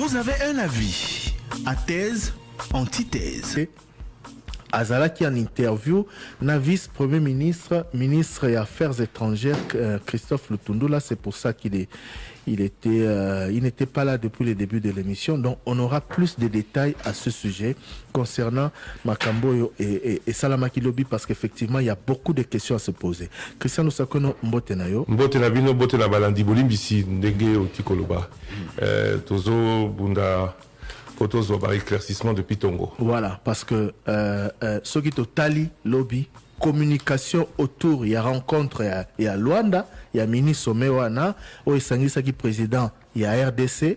Vous avez un avis à thèse, antithèse. azalaki en interview na vice premier ministre ministre des affaires étrangères euh, Christophe Lutundula c'est pour ça qu'il est il était euh, il n'était pas là depuis le début de l'émission donc on aura plus de détails à ce sujet concernant Makamboyo et, et, et Salamaki Lobby parce qu'effectivement il y a beaucoup de questions à se poser. Christian Osakono mbote na yo. Mbote na bino mbote na balandi bolimbisi ndenge oti koloba euh, tozo bunda po tozwa baéclaircissement depuis tongo voilà parce que euh, euh, soki totali lobby communication autour ya rencontre ya, ya Luanda ya mini sommet wana oyo esangisaki président ya RDC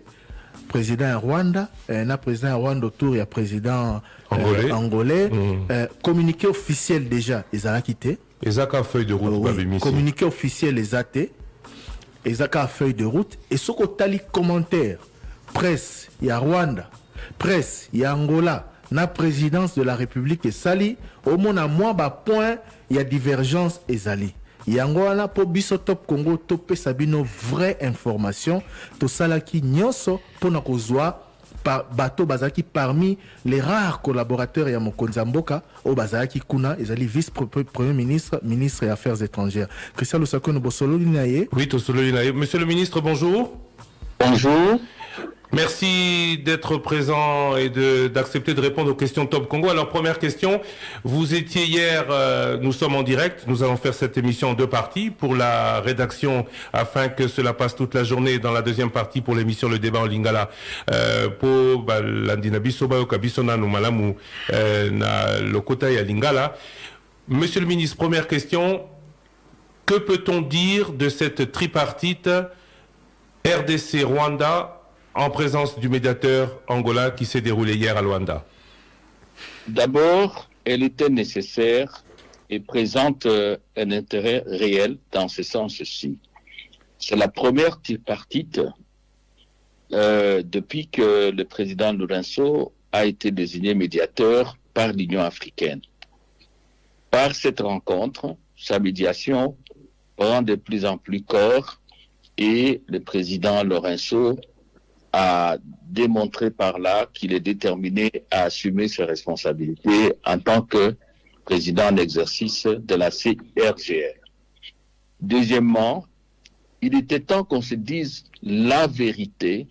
président ya Rwanda eh, na président ya Rwanda autour ya président Angolais. euh, angolais. Mm. euh, communiqué officiel déjà ezalaki te. Eza ka feuille de route oui, babimisi communiqué officiel eza te. Eza kaka feuille de route. Et soki otali commentaire presse ya rwanda presse ya angola na présidence de la république esali omona mwa bapoint ya divergence ezali yango wana mpo biso top congo topesa bino vraie information tosalaki nyonso mpona kozwa pa- bato bazalaki parmi les rares collaborateurs ya mokonzi ya mboka oyo bazalaki kuna ezali vice pre- premier ministre ministre ya affaires étrangères. Christian lusakono bosololi na ye. Oui tosololi na ye. Monsieur le ministre bonjour. Bonjour. Merci d'être présent et d'accepter de, répondre aux questions Top Congo. Alors, première question, vous étiez hier, euh, nous sommes en direct, nous allons faire cette émission en deux parties pour la rédaction afin que cela passe toute la journée. Dans la deuxième partie pour l'émission Le débat en Lingala, euh, bah, euh, Lingala. Monsieur le ministre, première question, que peut-on dire de cette tripartite RDC-Rwanda en présence du médiateur Angola qui s'est déroulé hier à Luanda D'abord, elle était nécessaire et présente euh, un intérêt réel dans ce sens-ci. C'est la première tripartite euh, depuis que le président Lorenzo a été désigné médiateur par l'Union africaine. Par cette rencontre, sa médiation prend de plus en plus corps et le président Lorenzo a démontré par là qu'il est déterminé à assumer ses responsabilités en tant que président en exercice de la CIRGR. Deuxièmement, il était temps qu'on se dise la vérité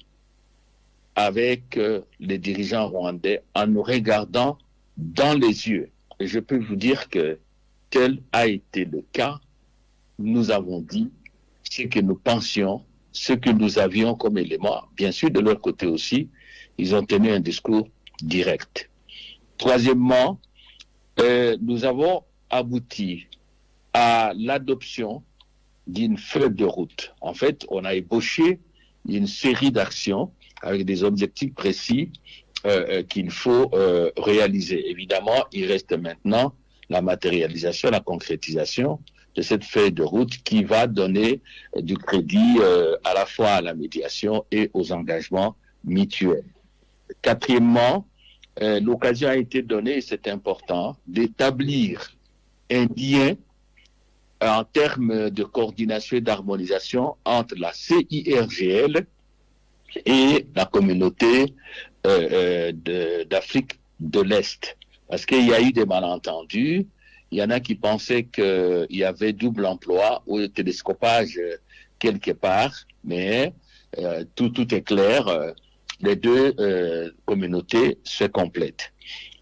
avec euh, les dirigeants rwandais en nous regardant dans les yeux. Et je peux vous dire que tel a été le cas. Nous avons dit ce que nous pensions, ce que nous avions comme élément. Bien sûr, de leur côté aussi, ils ont tenu un discours direct. Troisièmement, euh, nous avons abouti à l'adoption d'une feuille de route. En fait, on a ébauché une série d'actions avec des objectifs précis euh, euh, qu'il faut réaliser. Évidemment, il reste maintenant la matérialisation, la concrétisation de cette feuille de route qui va donner euh, du crédit euh, à la fois à la médiation et aux engagements mutuels. Quatrièmement, euh, l'occasion a été donnée, et c'est important, d'établir un lien en termes de coordination et d'harmonisation entre la CIRGL et la communauté d'Afrique de, l'Est. Parce qu'il y a eu des malentendus. Il y en a qui pensaient qu'il y avait double emploi ou télescopage euh, quelque part, mais euh, tout, tout est clair. euh, les deux communautés se complètent.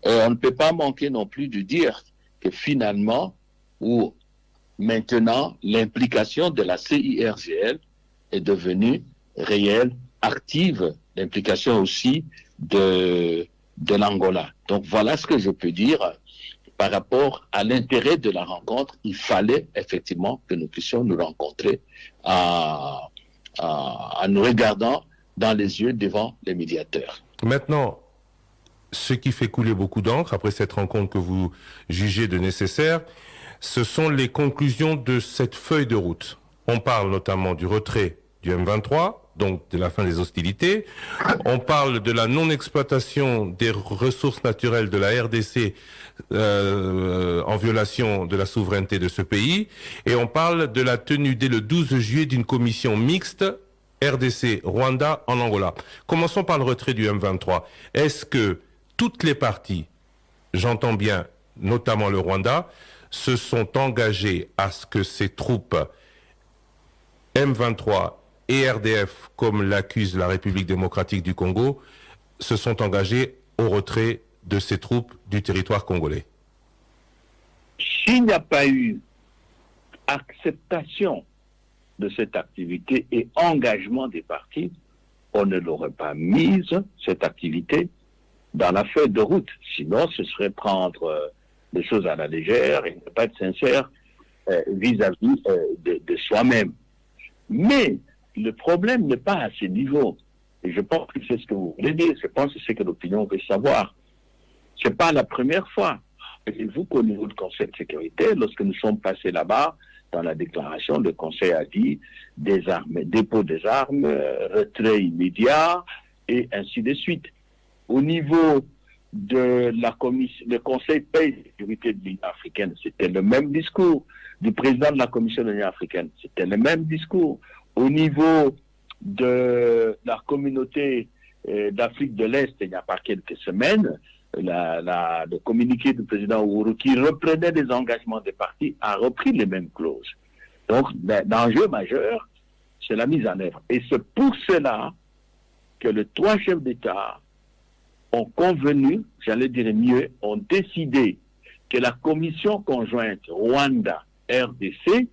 Euh, on ne peut pas manquer non plus de dire que finalement, ou maintenant, l'implication de la CIRGL est devenue réelle, active, l'implication aussi de, de l'Angola. Donc voilà ce que je peux dire par rapport à l'intérêt de la rencontre. Il fallait effectivement que nous puissions nous rencontrer en nous regardant dans les yeux devant les médiateurs. Maintenant, ce qui fait couler beaucoup d'encre après cette rencontre que vous jugez de nécessaire, ce sont les conclusions de cette feuille de route. On parle notamment du retrait du M23, donc de la fin des hostilités. On parle de la non-exploitation des ressources naturelles de la RDC euh, en violation de la souveraineté de ce pays. Et on parle de la tenue dès le 12 juillet d'une commission mixte RDC, Rwanda, en Angola. Commençons par le retrait du M23. Est-ce que toutes les parties, j'entends bien notamment le Rwanda, se sont engagées à ce que ces troupes M23 et RDF, comme l'accuse la République démocratique du Congo, se sont engagées au retrait de ces troupes du territoire congolais S'il n'y a pas eu acceptation de cette activité et engagement des partis, on ne l'aurait pas mise, cette activité, dans la feuille de route. Sinon, ce serait prendre euh, des choses à la légère et ne pas être sincère euh, vis-à-vis euh, de, de soi-même. Mais le problème n'est pas à ce niveau. Et je pense que c'est ce que vous voulez dire. Je pense que c'est ce que l'opinion veut savoir. C'est pas la première fois. Et vous qu'au niveau du Conseil de sécurité, lorsque nous sommes passés là-bas, dans la déclaration, le Conseil a dit des armes, dépôt des armes, euh, retrait immédiat, et ainsi de suite. Au niveau de la commission, le Conseil paix et sécurité de l'Union africaine, c'était le même discours. Du président de la Commission de l'Union africaine, c'était le même discours. Au niveau de la communauté euh, d'Afrique de l'Est, il n'y a pas quelques semaines, la, le communiqué du président Uhuru qui reprenait des engagements des partis a repris les mêmes clauses. Donc, ben, l'enjeu majeur, c'est la mise en œuvre. Et c'est pour cela que les trois chefs d'État ont convenu, j'allais dire mieux, ont décidé que la commission conjointe Rwanda-RDC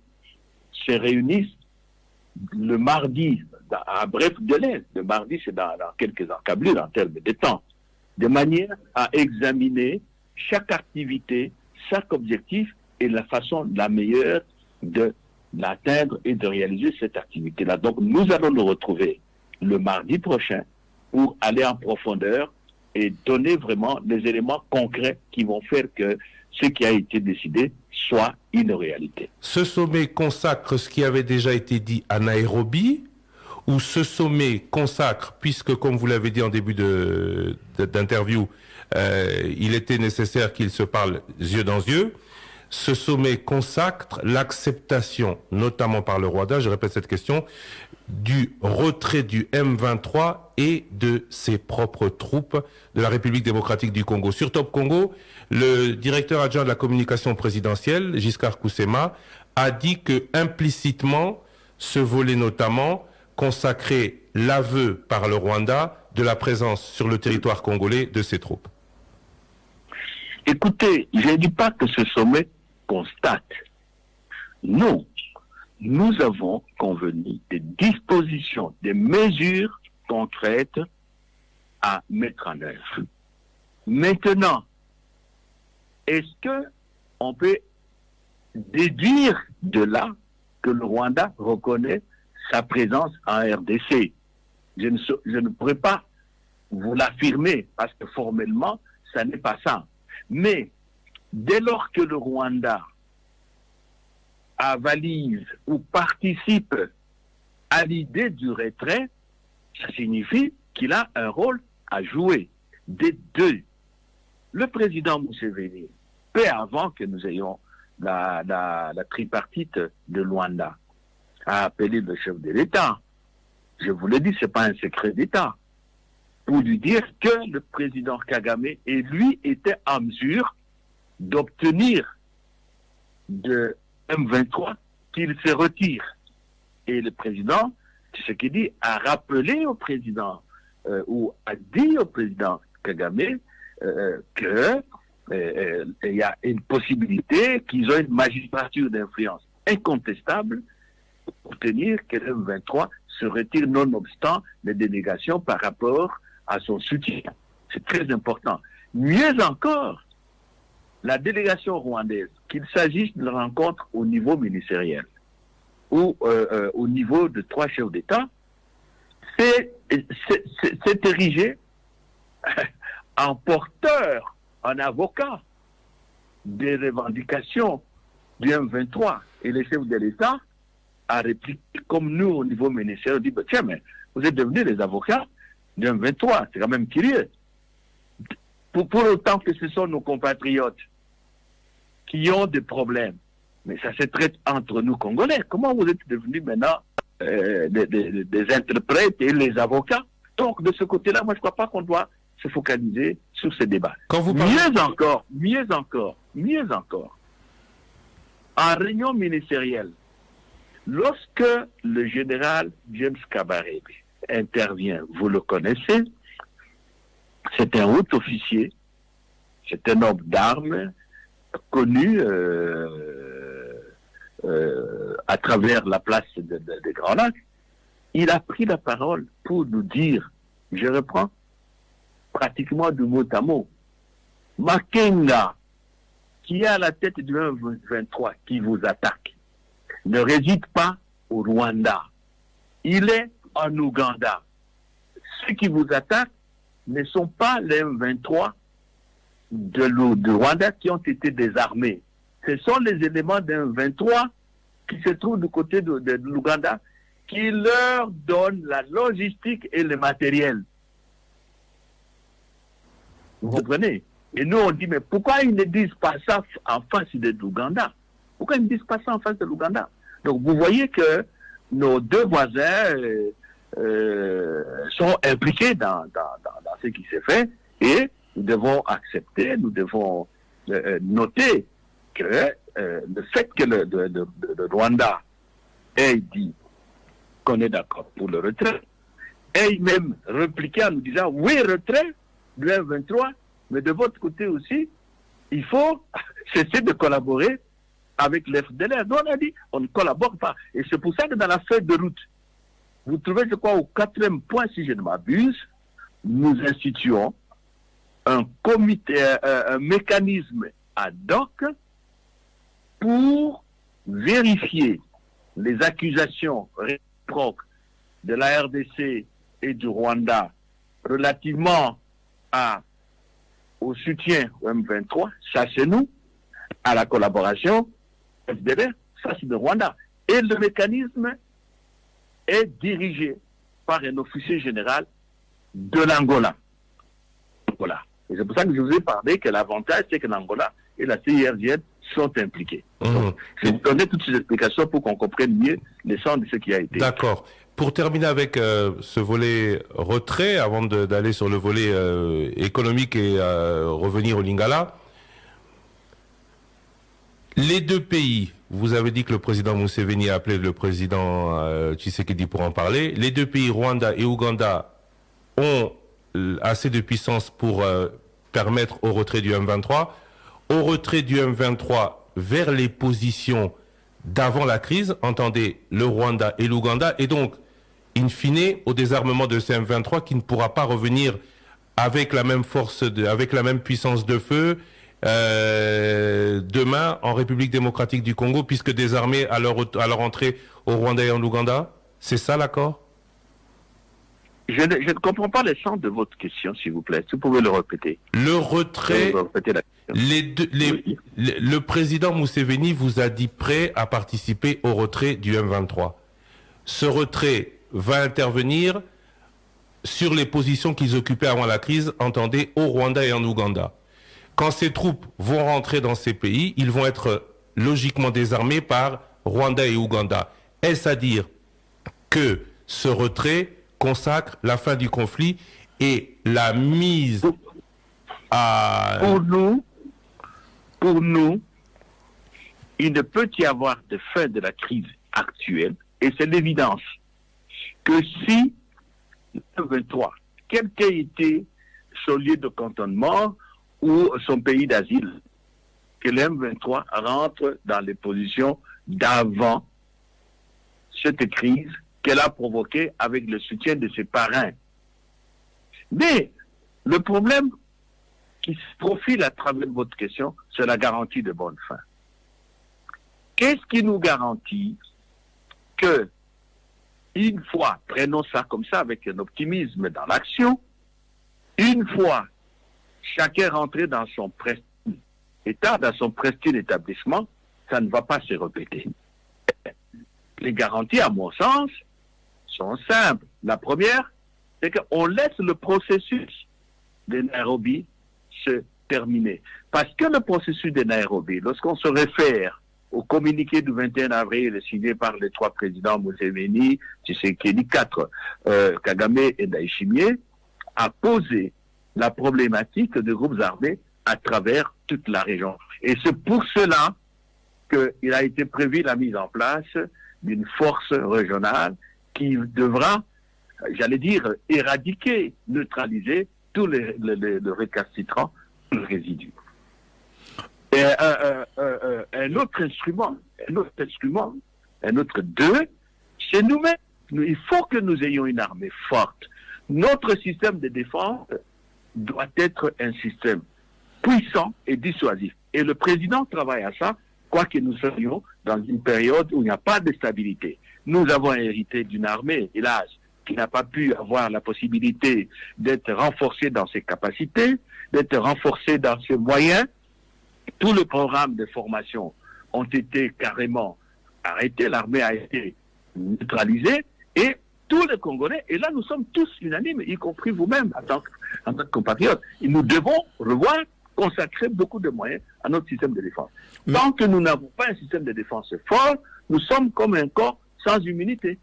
se réunisse le mardi, à bref délai. Le mardi, c'est dans, dans quelques encablures en termes de temps de manière à examiner chaque activité, chaque objectif et la façon la meilleure de l'atteindre et de réaliser cette activité-là. Donc nous allons nous retrouver le mardi prochain pour aller en profondeur et donner vraiment des éléments concrets qui vont faire que ce qui a été décidé soit une réalité. Ce sommet consacre ce qui avait déjà été dit à Nairobi où ce sommet consacre, puisque comme vous l'avez dit en début d'interview, euh, il était nécessaire qu'ils se parlent yeux dans yeux, ce sommet consacre l'acceptation, notamment par le Rwanda, je répète cette question, du retrait du M23 et de ses propres troupes de la République démocratique du Congo. Sur Top Congo, le directeur adjoint de la communication présidentielle, Giscard Koussema, a dit que implicitement, ce volet notamment consacrer l'aveu par le Rwanda de la présence sur le territoire congolais de ses troupes Écoutez, je ne dis pas que ce sommet constate. Non, nous avons convenu des dispositions, des mesures concrètes à mettre en œuvre. Maintenant, est-ce que on peut déduire de là que le Rwanda reconnaît sa présence en RDC. Je ne, pourrais pas vous l'affirmer parce que formellement, ça n'est pas ça. Mais dès lors que le Rwanda avalise ou participe à l'idée du retrait, ça signifie qu'il a un rôle à jouer. Des deux. Le président Museveni, peu avant que nous ayons la, tripartite de Rwanda, a appelé le chef de l'État. Je vous le dis, ce n'est pas un secret d'État. Pour lui dire que le président Kagame et lui étaient en mesure d'obtenir de M23 qu'il se retire. Et le président, ce qu'il dit, a rappelé au président euh, ou a dit au président Kagame euh, euh, il y a une possibilité qu'ils ont une magistrature d'influence incontestable obtenir que le 23 se retire nonobstant les dénégations par rapport à son soutien? C'est très important. Mieux encore, la délégation rwandaise, qu'il s'agisse d'une rencontre au niveau ministériel ou euh, euh, au niveau de trois chefs d'État, s'est érigé en porteur, en avocat des revendications du M23 et les chefs de l'État a répliqué comme nous au niveau ministériel, on dit, bah, tiens, mais vous êtes devenus les avocats du M23, c'est quand même curieux. Pour, pour autant que ce sont nos compatriotes qui ont des problèmes, mais ça se traite entre nous Congolais. Comment vous êtes devenus maintenant euh, des, des- des interprètes et les avocats? Donc, de ce côté-là, moi, je ne crois pas qu'on doit se focaliser sur ces débats. Quand vous parlez... Mieux encore, mieux encore, mieux encore. En réunion ministérielle, lorsque le général James Kabarebe intervient, vous le connaissez, c'est un haut officier, c'est un homme d'armes connu euh, euh, à travers la place de, de- des Grands Lacs. Il a pris la parole pour nous dire, je reprends, pratiquement du mot à mot, Makenga, qui est à la tête du 23 qui vous attaque, ne réside pas au Rwanda. Il est en Ouganda. Ceux qui vous attaquent ne sont pas les 23 de, Rwanda qui ont été désarmés. Ce sont les éléments d'un 23 qui se trouvent du côté de, de l'Ouganda qui leur donnent la logistique et le matériel. Vous comprenez? Et nous, on dit, mais pourquoi ils ne disent pas ça en face de l'Ouganda? Pourquoi ils ne disent pas ça en face de l'Ouganda? Donc, vous voyez que nos deux voisins euh, euh, sont impliqués dans, dans, dans, ce qui s'est fait et nous devons accepter, nous devons euh, noter que le fait que le, le Rwanda ait dit qu'on est d'accord pour le retrait, ait même répliqué en nous disant oui, retrait du M23, mais de votre côté aussi, il faut cesser de collaborer avec l'FDLR. Nous, on a dit, on ne collabore pas. Et c'est pour ça que dans la feuille de route, vous trouvez, je crois, au quatrième point, si je ne m'abuse, nous instituons un comité, euh, un mécanisme ad hoc pour vérifier les accusations réciproques de la RDC et du Rwanda relativement à, au soutien au M23, ça c'est nous, à la collaboration FDLR, ça c'est le Rwanda. Et le mécanisme est dirigé par un officier général de l'Angola. Voilà. Et c'est pour ça que je vous ai parlé que l'avantage, c'est que l'Angola et la CIRGN sont impliqués. Mhm. Je vais vous donner toutes ces explications pour qu'on comprenne mieux le sens de ce qui a été. D'accord. Pour terminer avec euh, ce volet retrait, avant d'aller sur le volet euh, économique et euh, revenir au Lingala, les deux pays, vous avez dit que le président Museveni a appelé le président euh, Tshisekedi pour en parler, les deux pays, Rwanda et Ouganda, ont euh, assez de puissance pour euh, permettre au retrait du M23. Au retrait du M23 vers les positions d'avant la crise, entendez le Rwanda et l'Ouganda, et donc, in fine, au désarmement de ce M23 qui ne pourra pas revenir avec la même force, avec la même puissance de feu euh, demain en République démocratique du Congo, puisque désarmés à leur, à leur entrée au Rwanda et en Ouganda C'est ça l'accord? Je ne, je ne comprends pas le sens de votre question, s'il vous plaît. Si vous pouvez le répéter. Le retrait, Vous pouvez répéter la question. les deux- les- Oui. le, le président Museveni vous a dit prêt à participer au retrait du M23. Ce retrait va intervenir sur les positions qu'ils occupaient avant la crise, entendez, au Rwanda et en Ouganda. Quand ces troupes vont rentrer dans ces pays, ils vont être logiquement désarmés par Rwanda et Ouganda. Est-ce à dire que ce retrait consacre la fin du conflit et la mise à... Pour nous, pour nous, il ne peut y avoir de fin de la crise actuelle, et c'est l'évidence, que si le 23, quel qu'ait été son lieu de cantonnement ou son pays d'asile, que le M23 rentre dans les positions d'avant cette crise qu'elle a provoquée avec le soutien de ses parrains. Mais le problème qui se profile à travers votre question, c'est la garantie de bonne fin. Qu'est-ce qui nous garantit que, une fois, prenons ça comme ça avec un optimisme dans l'action, une fois chacun rentré dans son état, dans son prestige établissement, ça ne va pas se répéter. Les garanties, à mon sens, sont simples. La première, c'est qu'on laisse le processus de Nairobi se terminer. Parce que le processus de Nairobi, lorsqu'on se réfère au communiqué du 21 avril signé par les trois présidents Museveni, Tshisekedi 4, euh, Kagame et Daishimie, a posé la problématique des groupes armés à travers toute la région. Et c'est pour cela qu'il a été prévu la mise en place d'une force régionale qui devra, j'allais dire, éradiquer, neutraliser tous les, les, les, les récalcitrants, résidus. Et euh, euh, euh, un autre instrument, un autre instrument, un autre deux, c'est nous-mêmes. Il faut que nous ayons une armée forte. Notre système de défense doit être un système puissant et dissuasif. Et le président travaille à ça, quoique nous soyons dans une période où il n'y a pas de stabilité. Nous avons hérité d'une armée, hélas, qui n'a pas pu avoir la possibilité d'être renforcée dans ses capacités, d'être renforcée dans ses moyens. Tous les programmes de formation ont été carrément arrêtés, l'armée a été neutralisée et tous les Congolais, et là nous sommes tous unanimes, y compris vous-même en tant, que, en tant que compatriotes, nous devons revoir, consacrer beaucoup de moyens à notre système de défense. Mais... Tant que nous n'avons pas un système de défense fort, nous sommes comme un corps sans immunité.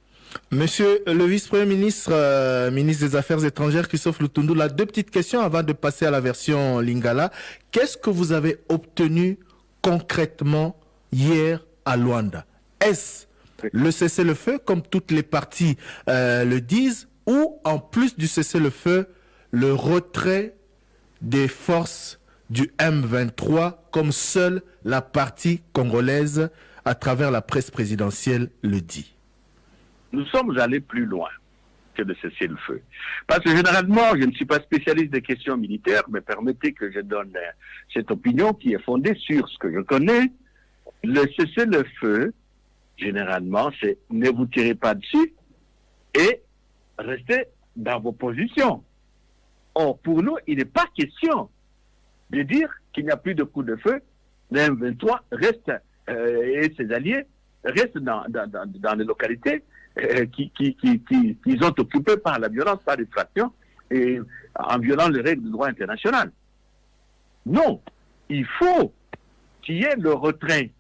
Monsieur le vice-premier ministre, euh, ministre des Affaires étrangères, Christophe Lutundu, là, deux petites questions avant de passer à la version Lingala. Qu'est-ce que vous avez obtenu concrètement hier à Luanda? Est-ce le cessez-le-feu, comme toutes les parties euh, le disent, ou en plus du cessez-le-feu, le retrait des forces du M23, comme seule la partie congolaise, à travers la presse présidentielle, le dit nous sommes allés plus loin que de cesser le feu. Parce que généralement, je ne suis pas spécialiste des questions militaires, mais permettez que je donne cette opinion qui est fondée sur ce que je connais. Le cesser le feu, généralement, c'est ne vous tirez pas dessus et restez dans vos positions. Or, pour nous, il n'est pas question de dire qu'il n'y a plus de coup de feu. Le M23 reste euh, et ses alliés restent dans, les localités euh, qui, sont occupés par la violence, par distraction, et en violant les règles du droit international. Non, il faut qu'il y ait le retrait.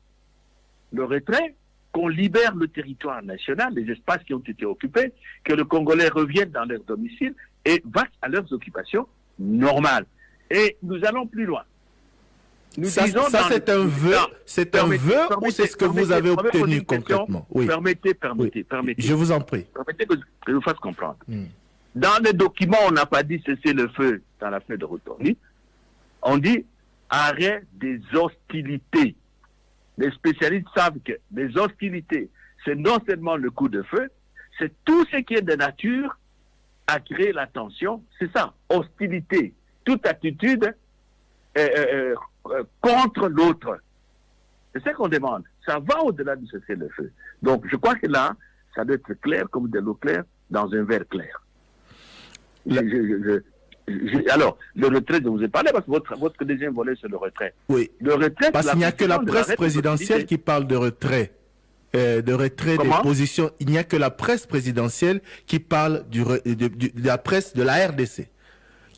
Le retrait, qu'on libère le territoire national, les espaces qui ont été occupés, que le Congolais revienne dans leur domicile et va à leurs occupations normales. Et nous allons plus loin. Nous ça, ça c'est un vœu, c'est un vœu ou c'est ce que vous avez obtenu concrètement? Oui. Permettez, permettez, oui. permettez. Je vous en prie. Permettez que je vous fasse comprendre. Mm. Dans les documents, on n'a pas dit cesser le feu dans la feuille de retournie. On dit arrêt des hostilités. Les spécialistes savent que les hostilités, c'est non seulement le coup de feu, c'est tout ce qui est de nature à créer la tension. C'est ça, hostilité. Toute attitude euh, euh, contre l'autre. C'est ce qu'on demande. Ça va au-delà du cessez-le-feu. Donc, je crois que là, ça doit être clair comme de l'eau claire dans un verre clair. Je, je, je, alors, le retrait, je vous ai parlé parce que votre, votre deuxième volet, c'est le retrait. Oui. Le retrait, parce qu'il n'y a que la presse présidentielle qui parle de retrait. Euh, de retrait Comment? des positions. Il n'y a que la presse présidentielle qui parle du, de, de, de la presse de la RDC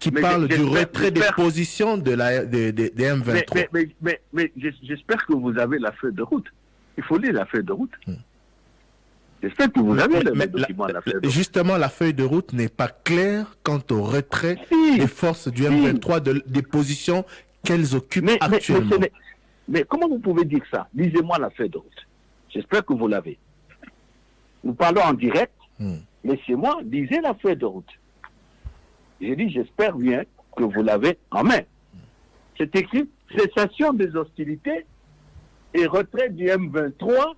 qui Mais parle du retrait des positions de la, de, de- des Mais, M23. mais, mais, mais, mais j'es- j'espère que vous avez la feuille de route. Il faut lire la feuille de route. J'espère que vous avez le, la- document de la feuille de route. justement, la feuille de route n'est pas claire quant au retrait Si. des forces du M23 de- des positions qu'elles occupent actuellement. mais comment vous pouvez dire ça? Lisez-moi la feuille de route. J'espère que vous l'avez. Nous parlons en direct. Hmm. Laissez-moi, lisez la feuille de route. J'ai dit, j'espère bien que vous l'avez en main. C'est écrit cessation des hostilités et retrait du M23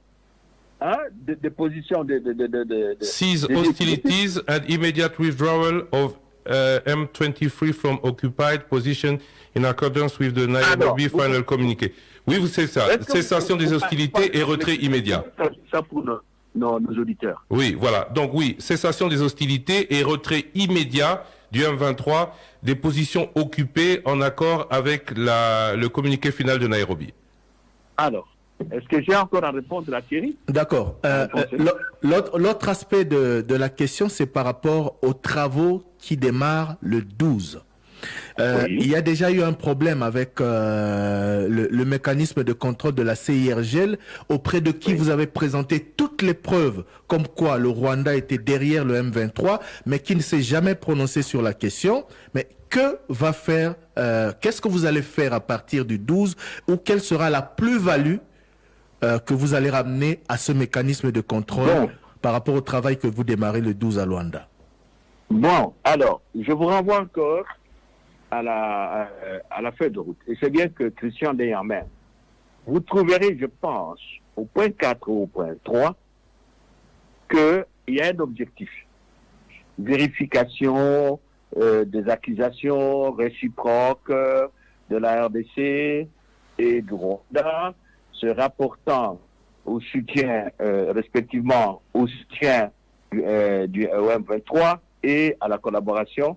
hein, des, des positions de... de, de, de, de- de- Cease des- hostilities and immediate withdrawal of uh, M23 from occupied position in accordance with the Nairobi vous- final communiqué. Oui, vous c'est ça. Cessation des hostilités et retrait immédiat. Ça, ça pour nos, nos- nos auditeurs. Oui, voilà. Donc oui, cessation des hostilités et retrait immédiat du M23 des positions occupées en accord avec la, le communiqué final de Nairobi. Alors, est-ce que j'ai encore à répondre à Thierry? D'accord. Euh, euh, l'au- L'autre l'autre aspect de, de la question, c'est par rapport aux travaux qui démarrent le 12. Euh, Oui. Il y a déjà eu un problème avec euh, le, le mécanisme de contrôle de la CIRGL, auprès de qui Oui. vous avez présenté toutes les preuves, comme quoi le Rwanda était derrière le M23, mais qui ne s'est jamais prononcé sur la question. Mais que va faire, euh, qu'est-ce que vous allez faire à partir du 12, ou quelle sera la plus-value que vous allez ramener à ce mécanisme de contrôle Bon. par rapport au travail que vous démarrez le 12 à Luanda? Bon, alors, je vous renvoie encore à la, à la feuille de route. Et c'est bien que Christian main. Vous trouverez, je pense, au point 4 ou au point 3, qu'il y a un objectif. Vérification euh, des accusations réciproques euh, de la RDC et du Rwanda, se rapportant au soutien, euh, respectivement, au soutien du, euh, du OM23 et à la collaboration.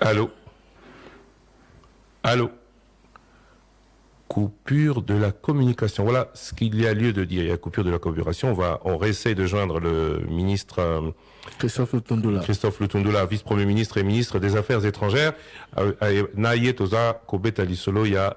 Allô Allô Coupure de la communication. Voilà ce qu'il y a lieu de dire. Il y a coupure de la communication. On va, on réessaye de joindre le ministre euh, Christophe Tondula. Christophe Lutundula, vice-premier ministre et ministre des Affaires étrangères. Euh, euh, toza kobeta lisolo ya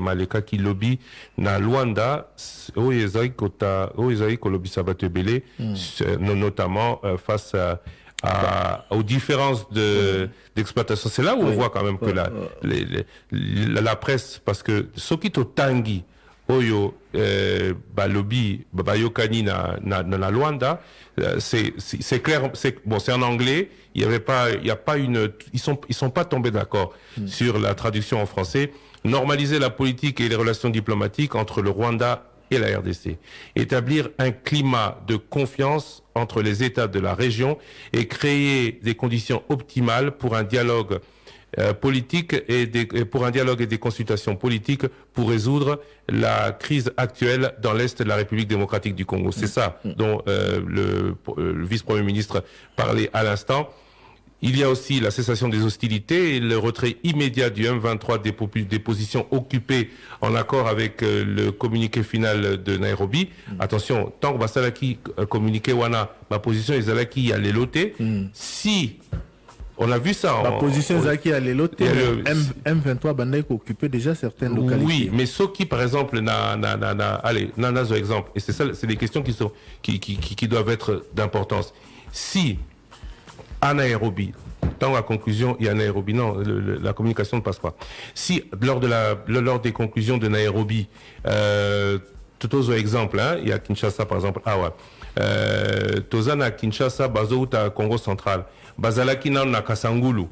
maleka ki lobby na Luanda s- oyo ezali kota oyo ezali kolobisa bato ebele s- no- notamment face à, à- aux différences de d'exploitation. C'est là où on voit quand même que la, ouais. les- les- la, la presse parce que soki totangi oyo euh, balobi bayokani na, na, na, na Luanda euh, c'est clair c'est bon c'est en anglais il y avait pas il y a pas une ils sont ils sont pas tombés d'accord sur la traduction en français normaliser la politique et les relations diplomatiques entre le Rwanda et la RDC établir un climat de confiance entre les États de la région et créer des conditions optimales pour un dialogue euh, politique et, des, pour un dialogue et des consultations politiques pour résoudre la crise actuelle dans l'est de la République démocratique du Congo. C'est ça dont euh, le, euh, le vice-premier ministre parlait à l'instant. Il y a aussi la cessation des hostilités et le retrait immédiat du M23 des, positions occupées en accord avec euh, le communiqué final de Nairobi. Attention, tant que Basalaki euh, communiqué wana, ma position est Zalaki à l'éloté. Si on a vu ça La en- position en- Zaki à l'éloté, le- M, 23 Bandai occupait déjà certaines localités. Oui, mais ceux qui, par exemple, na, na, na, na- allez, na, exemple, et c'est ça, c'est des questions qui sont, qui, qui, qui, qui doivent être d'importance. Si, à Nairobi, dans la conclusion, il y a Nairobi, non, le- le- la communication ne passe pas. Si, lors de la, lors des conclusions de Nairobi, euh, tout autre exemple, hein, il y a Kinshasa, par exemple, ah ouais, euh, Tozana, Kinshasa, Bazouta, Congo central, Bazalaki, na na Kasangulu,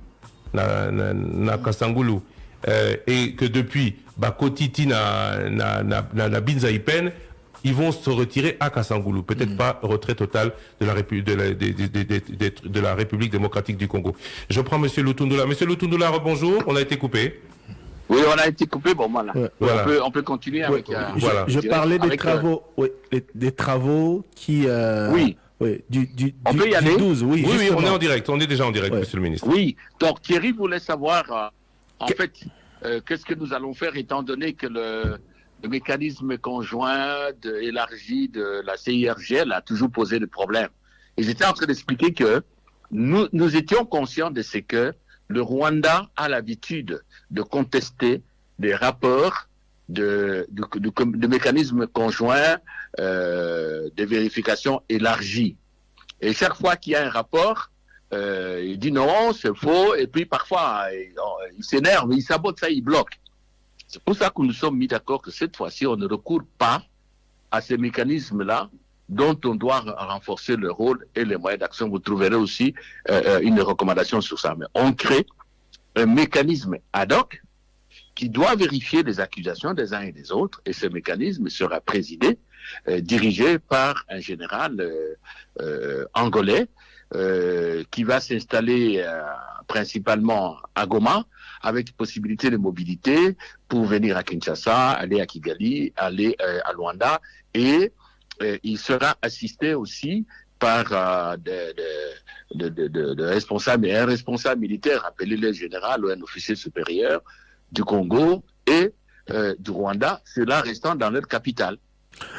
na, na Kasangulu, euh, et que depuis Bakotiti na, na, na, na, ils vont se retirer à Kasangulu. Peut-être pas retrait total de la, Répu- de, la, de, de- de- de- de- de la République démocratique du Congo. Je prends Monsieur Lutundula. Monsieur Lutundula, bonjour. On a été coupé. Oui, on a été coupé, bon voilà. Ouais. On, peut, on peut continuer avec... Ouais, euh, je, Voilà. je direct, parlais des avec, euh, travaux, oui, les- des travaux qui, euh, Oui. oui, du, du, On du- peut y du aller 12, oui, Oui, oui, on est en direct. On est déjà en direct, Ouais. Monsieur le ministre. Oui, donc Thierry voulait savoir, euh, en Que- fait, euh, qu'est-ce que nous allons faire étant donné que le, le mécanisme conjoint élargi de la CIRGL a toujours posé des problèmes. Et j'étais en train d'expliquer que nous, nous étions conscients de ce que le Rwanda a l'habitude de contester des rapports de, de, mécanismes conjoints euh, de vérification élargie. Et chaque fois qu'il y a un rapport, euh, il dit non, c'est faux, et puis parfois il s'énerve, il sabote ça, il bloque. C'est pour ça que nous sommes mis d'accord que cette fois-ci, on ne recourt pas à ces mécanismes-là dont on doit renforcer le rôle et les moyens d'action. Vous trouverez aussi euh, une recommandation sur ça. Mais on crée un mécanisme ad hoc qui doit vérifier les accusations des uns et des autres, et ce mécanisme sera présidé, euh, dirigé par un général euh, euh, angolais euh, qui va s'installer euh, principalement à Goma, avec possibilité de mobilité pour venir à Kinshasa, aller à Kigali, aller euh, à Luanda, et euh, il sera assisté aussi par euh, responsables, un responsable militaire, appelé le général ou un officier supérieur du Congo et euh, du Rwanda, cela restant dans leur capitale.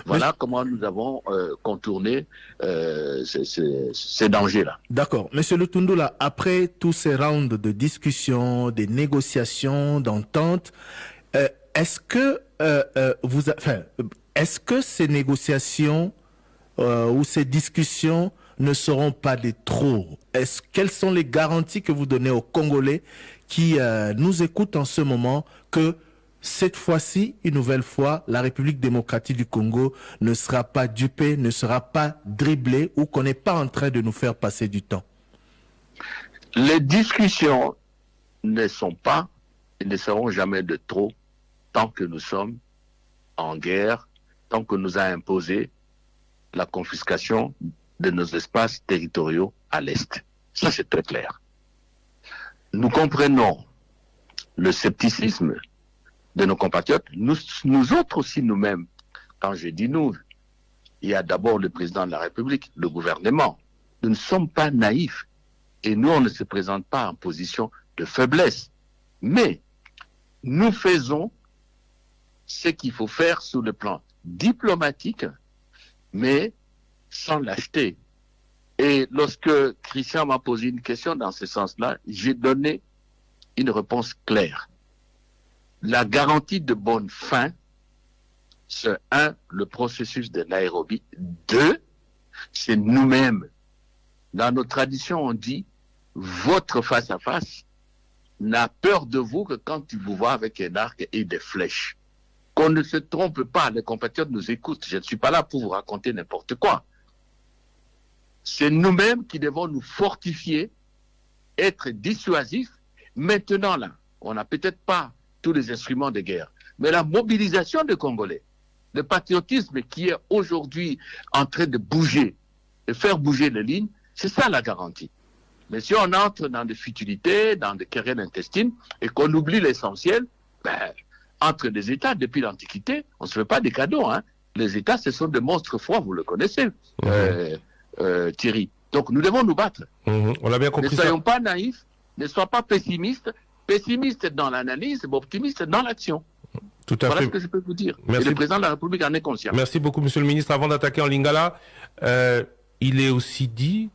Voilà comment nous avons euh, contourné euh, ces, ces- ces dangers-là. D'accord. Monsieur Lutundula, après tous ces rounds de discussion, des négociations, d'entente, euh, est-ce que vous, a- enfin, est-ce que ces négociations ou ces discussions ne seront pas des trop Est-ce quelles sont les garanties que vous donnez aux Congolais qui euh, nous écoutent en ce moment que cette fois-ci, une nouvelle fois, la République démocratique du Congo ne sera pas dupée, ne sera pas dribblée ou qu'on n'est pas en train de nous faire passer du temps. Les discussions ne sont pas et ne seront jamais de trop tant que nous sommes en guerre, tant que nous a imposé la confiscation de nos espaces territoriaux à l'Est. Ça, c'est très clair. Nous comprenons le scepticisme de nos compatriotes, nous, autres aussi nous-mêmes. Quand je dis nous, il y a d'abord le président de la République, le gouvernement. Nous ne sommes pas naïfs. Et nous, on ne se présente pas en position de faiblesse. Mais nous faisons ce qu'il faut faire sur le plan diplomatique, mais sans lâcheté. Et lorsque Christian m'a posé une question dans ce sens-là, j'ai donné une réponse claire. La garantie de bonne fin, c'est un, le processus de Nairobi. Deux, c'est nous-mêmes. Dans nos traditions, on dit, votre face-à-face n'a peur de vous que quand il vous voit avec un arc et des flèches. Qu'on ne se trompe pas, les compatriotes nous écoutent. Je ne suis pas là pour vous raconter n'importe quoi. C'est nous-mêmes qui devons nous fortifier, être dissuasifs. Maintenant, là, on n'a peut-être pas tous les instruments de guerre, mais la mobilisation des Congolais, le patriotisme qui est aujourd'hui en train de bouger, de faire bouger les lignes, c'est ça la garantie. Mais si on entre dans des futilités, dans des querelles intestines, et qu'on oublie l'essentiel, ben, entre les États, depuis l'Antiquité, on ne se fait pas des cadeaux. Hein. Les États, ce sont des monstres froids, vous le connaissez, euh, euh, Thierry. Donc nous devons nous battre. Mhm. On l'a bien Ne compris ça. soyons pas naïfs, ne soyons pas pessimistes, pessimistes dans l'analyse, mais optimistes dans l'action. Tout à Voilà fait. ce que je peux vous dire. Merci. Et le président de la République en est conscient. Merci beaucoup, Monsieur le ministre. Avant d'attaquer en Lingala, euh, il est aussi dit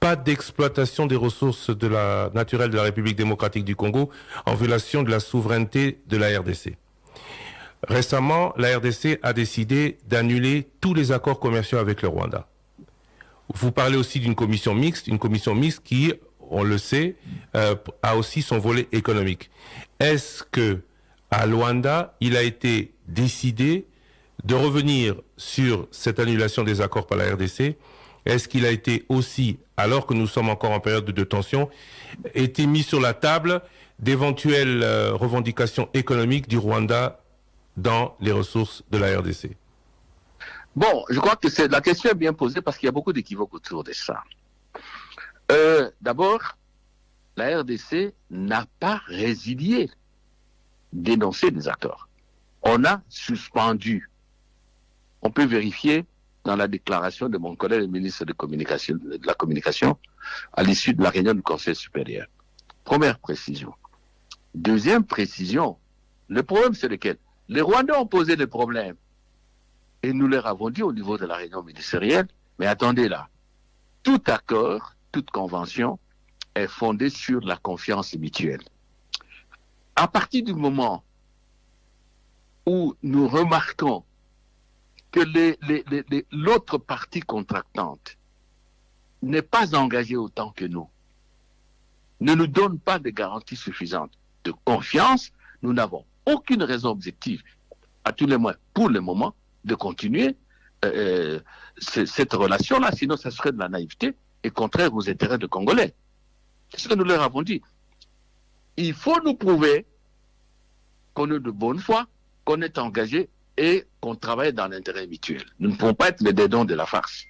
pas d'exploitation des ressources de la, naturelles de la République démocratique du Congo en violation de la souveraineté de la RDC. Récemment, la RDC a décidé d'annuler tous les accords commerciaux avec le Rwanda. Vous parlez aussi d'une commission mixte, une commission mixte qui, on le sait, euh, a aussi son volet économique. Est-ce que à Luanda, il a été décidé de revenir sur cette annulation des accords par la RDC Est-ce qu'il a été aussi, alors que nous sommes encore en période de tension, été mis sur la table d'éventuelles euh, revendications économiques du Rwanda dans les ressources de la RDC Bon, je crois que la question est bien posée parce qu'il y a beaucoup d'équivoques autour de ça. Euh, D'abord, la RDC n'a pas résilié d'énoncer des accords. On a suspendu. On peut vérifier dans la déclaration de mon collègue le ministre de, de la Communication à l'issue de la réunion du Conseil supérieur. Première précision. Deuxième précision, le problème c'est lequel? Les Rwandais ont posé des problèmes. Et nous leur avons dit au niveau de la réunion ministérielle, mais attendez là, tout accord, toute convention est fondée sur la confiance mutuelle. À partir du moment où nous remarquons que l'autre partie contractante n'est pas engagée autant que nous, ne nous donne pas de garanties suffisantes de confiance, nous n'avons aucune raison objective, à tous les moins, pour le moment, de continuer euh, ce- cette relation-là, sinon ça serait de la naïveté et contraire aux intérêts des Congolais. C'est ce que nous leur avons dit. Il faut nous prouver qu'on est de bonne foi, qu'on est engagé et qu'on travaille dans l'intérêt mutuel. Nous ne pouvons pas être les dédons de la farce.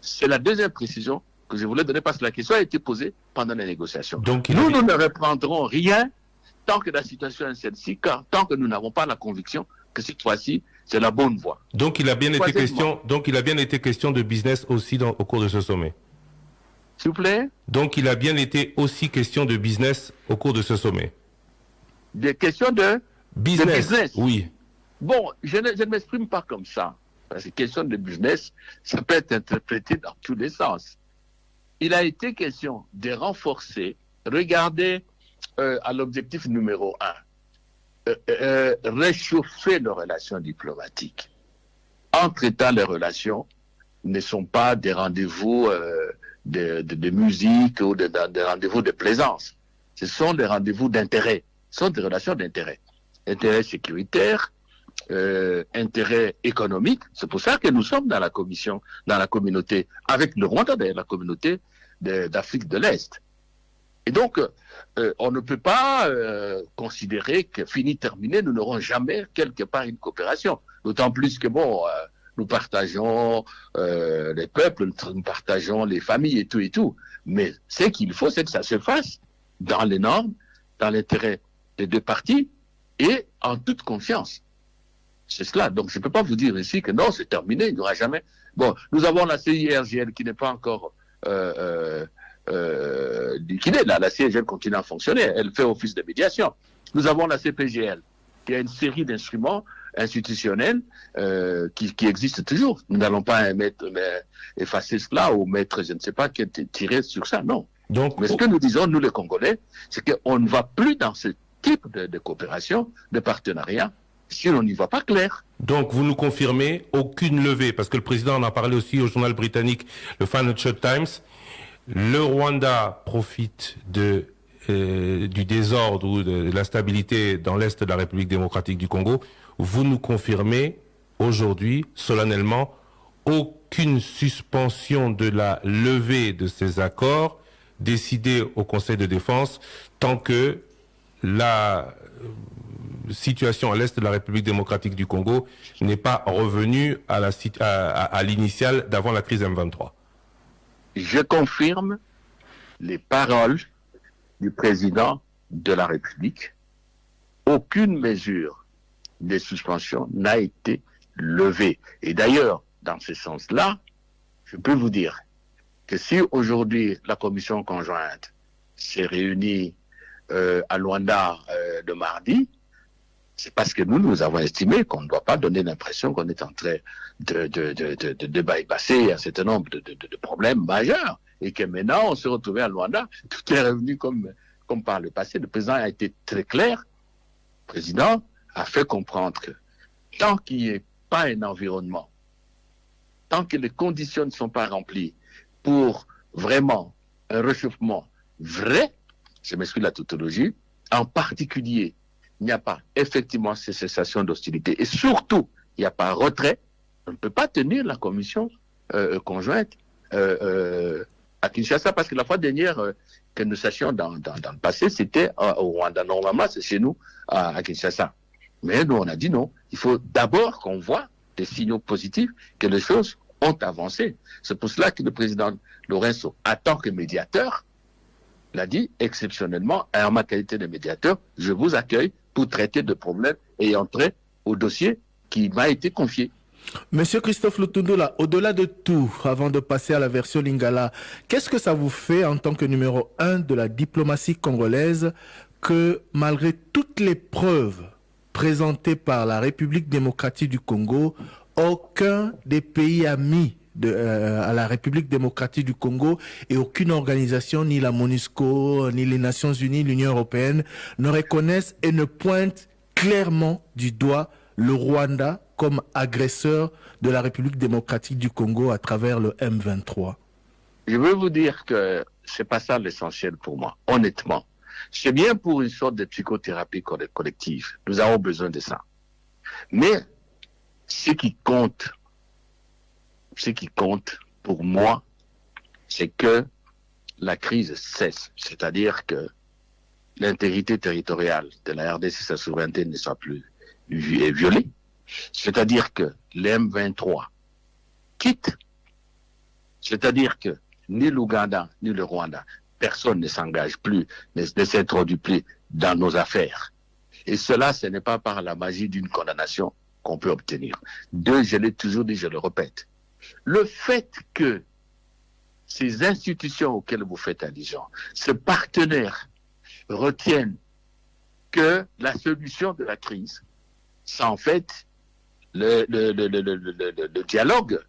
C'est la deuxième précision que je voulais donner parce que la question a été posée pendant les négociations. Donc, Nous, nous ne reprendrons rien tant que la situation est celle-ci, car tant que nous n'avons pas la conviction que cette fois-ci, c'est la bonne voie. Donc il a bien été question. Donc il a bien été question de business aussi dans- au cours de ce sommet. S'il vous plaît, Donc il a bien été aussi question de business au cours de ce sommet. des questions de... Business. business. Oui. Bon, je ne, je ne m'exprime pas comme ça. Parce que question de business, ça peut être interprété dans tous les sens. Il a été question de renforcer, regardez euh, à l'objectif numéro un, euh, euh, réchauffer nos relations diplomatiques. Entre États, les relations ne sont pas des rendez-vous euh, de, musique ou de- de- des rendez-vous de plaisance. Ce sont des rendez-vous d'intérêt. Ce sont des relations d'intérêt. Intérêt sécuritaire, euh, intérêt économique. C'est pour ça que nous sommes dans la commission, dans la communauté, avec le Rwanda d'ailleurs, la communauté d'Afrique de l'Est. Et donc, euh, on ne peut pas euh, considérer que fini terminé, nous n'aurons jamais quelque part une coopération. D'autant plus que bon, nous partageons euh, les peuples, nous partageons les familles et tout et tout. Mais ce qu'il faut, c'est que ça se fasse dans les normes, dans l'intérêt des deux parties et en toute confiance. C'est cela. Donc, je ne peux pas vous dire ici que non, c'est terminé, il n'y aura jamais. Bon, nous avons la CIRGL qui n'est pas encore euh, euh, euh, liquidée. Là, la CIRGL continue à fonctionner. Elle fait office de médiation. Nous avons la CPGL qui a une série d'instruments institutionnels euh, qui, qui existent toujours. Nous n'allons pas mettre, mais, effacer cela ou mettre, je ne sais pas, tirer sur ça. Non. Donc, Mais ce que nous disons, nous les Congolais, c'est qu'on ne va plus dans ce type de, de coopération, de partenariat, si on n'y va pas clair. donc, vous nous confirmez aucune levée, parce que le président en a parlé aussi au journal britannique, le Financial Times. Le Rwanda profite de, du désordre ou de l'instabilité dans l'est de la République démocratique du Congo. Vous nous confirmez aujourd'hui, solennellement, aucune suspension de la levée de ces accords décidés au Conseil de défense tant que la euh, situation à l'est de la République démocratique du Congo n'est pas revenue à l'initiale d'avant la crise M23. Je confirme les paroles du président de la République. Aucune mesure de suspension n'a été levée. Et d'ailleurs, dans ce sens-là, je peux vous dire que si aujourd'hui la commission conjointe s'est réunie euh, à Luanda euh, le mardi, c'est parce que nous, nous avons estimé qu'on ne doit pas donner l'impression qu'on est en train de, de, de, de, de, de bypasser un certain nombre de, de, de- de problèmes majeurs et que maintenant on se retrouvait à Luanda, tout est revenu comme, comme par le passé. Le président a été très clair. Le président a fait comprendre que tant qu'il n'y ait pas un environnement, tant que les conditions ne sont pas remplies pour vraiment un réchauffement vrai, je m'excuse la tautologie, en particulier, il n'y a pas effectivement ces cessations d'hostilité et surtout, il n'y a pas retrait, on ne peut pas tenir la commission euh, conjointe euh, euh, à Kinshasa parce que la fois dernière euh, que nous sachions dans, dans, le passé, c'était euh, au Rwanda. Normalement, c'est chez nous à, Kinshasa. Mais nous, on a dit non. Il faut d'abord qu'on voit des signaux positifs que les choses ont avancé. C'est pour cela que le président Lorenzo, en tant que médiateur, l'a dit exceptionnellement, en ma qualité de médiateur, je vous accueille pour traiter de problèmes ayant trait au dossier qui m'a été confié. Monsieur Christophe Lutundula, au-delà de tout, avant de passer à la version Lingala, qu'est-ce que ça vous fait en tant que numéro un de la diplomatie congolaise que malgré toutes les preuves présentées par la République démocratique du Congo, aucun des pays amis de, euh, à la République démocratique du Congo et aucune organisation, ni la MONUSCO, ni les Nations Unies, l'Union européenne, ne reconnaissent et ne pointent clairement du doigt le Rwanda comme agresseur de la République démocratique du Congo à travers le M23. Je veux vous dire que c'est pas ça l'essentiel pour moi, honnêtement. C'est bien pour une sorte de psychothérapie coll- collective. Nous avons besoin de ça. Mais ce qui compte, ce qui compte pour moi, c'est que la crise cesse. C'est-à-dire que l'intégrité territoriale de la RDC, sa souveraineté ne soit plus vi- violée. C'est-à-dire que l'M23 quitte. C'est-à-dire que ni l'Ouganda, ni le Rwanda, personne ne s'engage plus, ne, ne s'introduit plus dans nos affaires. Et cela, ce n'est pas par la magie d'une condamnation qu'on peut obtenir. Deux, je l'ai toujours dit, je le répète. Le fait que ces institutions auxquelles vous faites allusion, ces partenaires retiennent que la solution de la crise, c'est en fait le, dialogue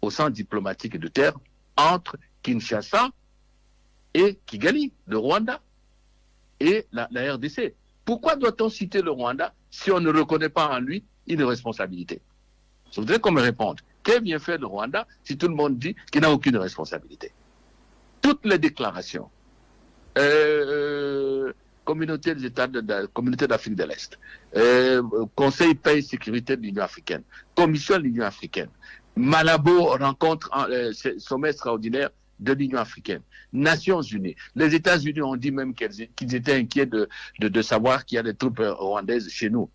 au sens diplomatique du terme entre Kinshasa et Kigali, le Rwanda, et la, RDC. Pourquoi doit-on citer le Rwanda si on ne reconnaît pas en lui une responsabilité? Je voudrais qu'on me réponde. Qu'est bien fait le Rwanda si tout le monde dit qu'il n'a aucune responsabilité? Toutes les déclarations, euh, communauté des États de, de- communauté d'Afrique de l'Est, euh, Conseil paix et sécurité de l'Union africaine, Commission de l'Union africaine, Malabo rencontre en- euh, sommet extraordinaire de l'Union africaine, Nations unies. Les États-Unis ont dit même qu'ils étaient inquiets de, savoir qu'il y a des troupes euh, rwandaises chez nous.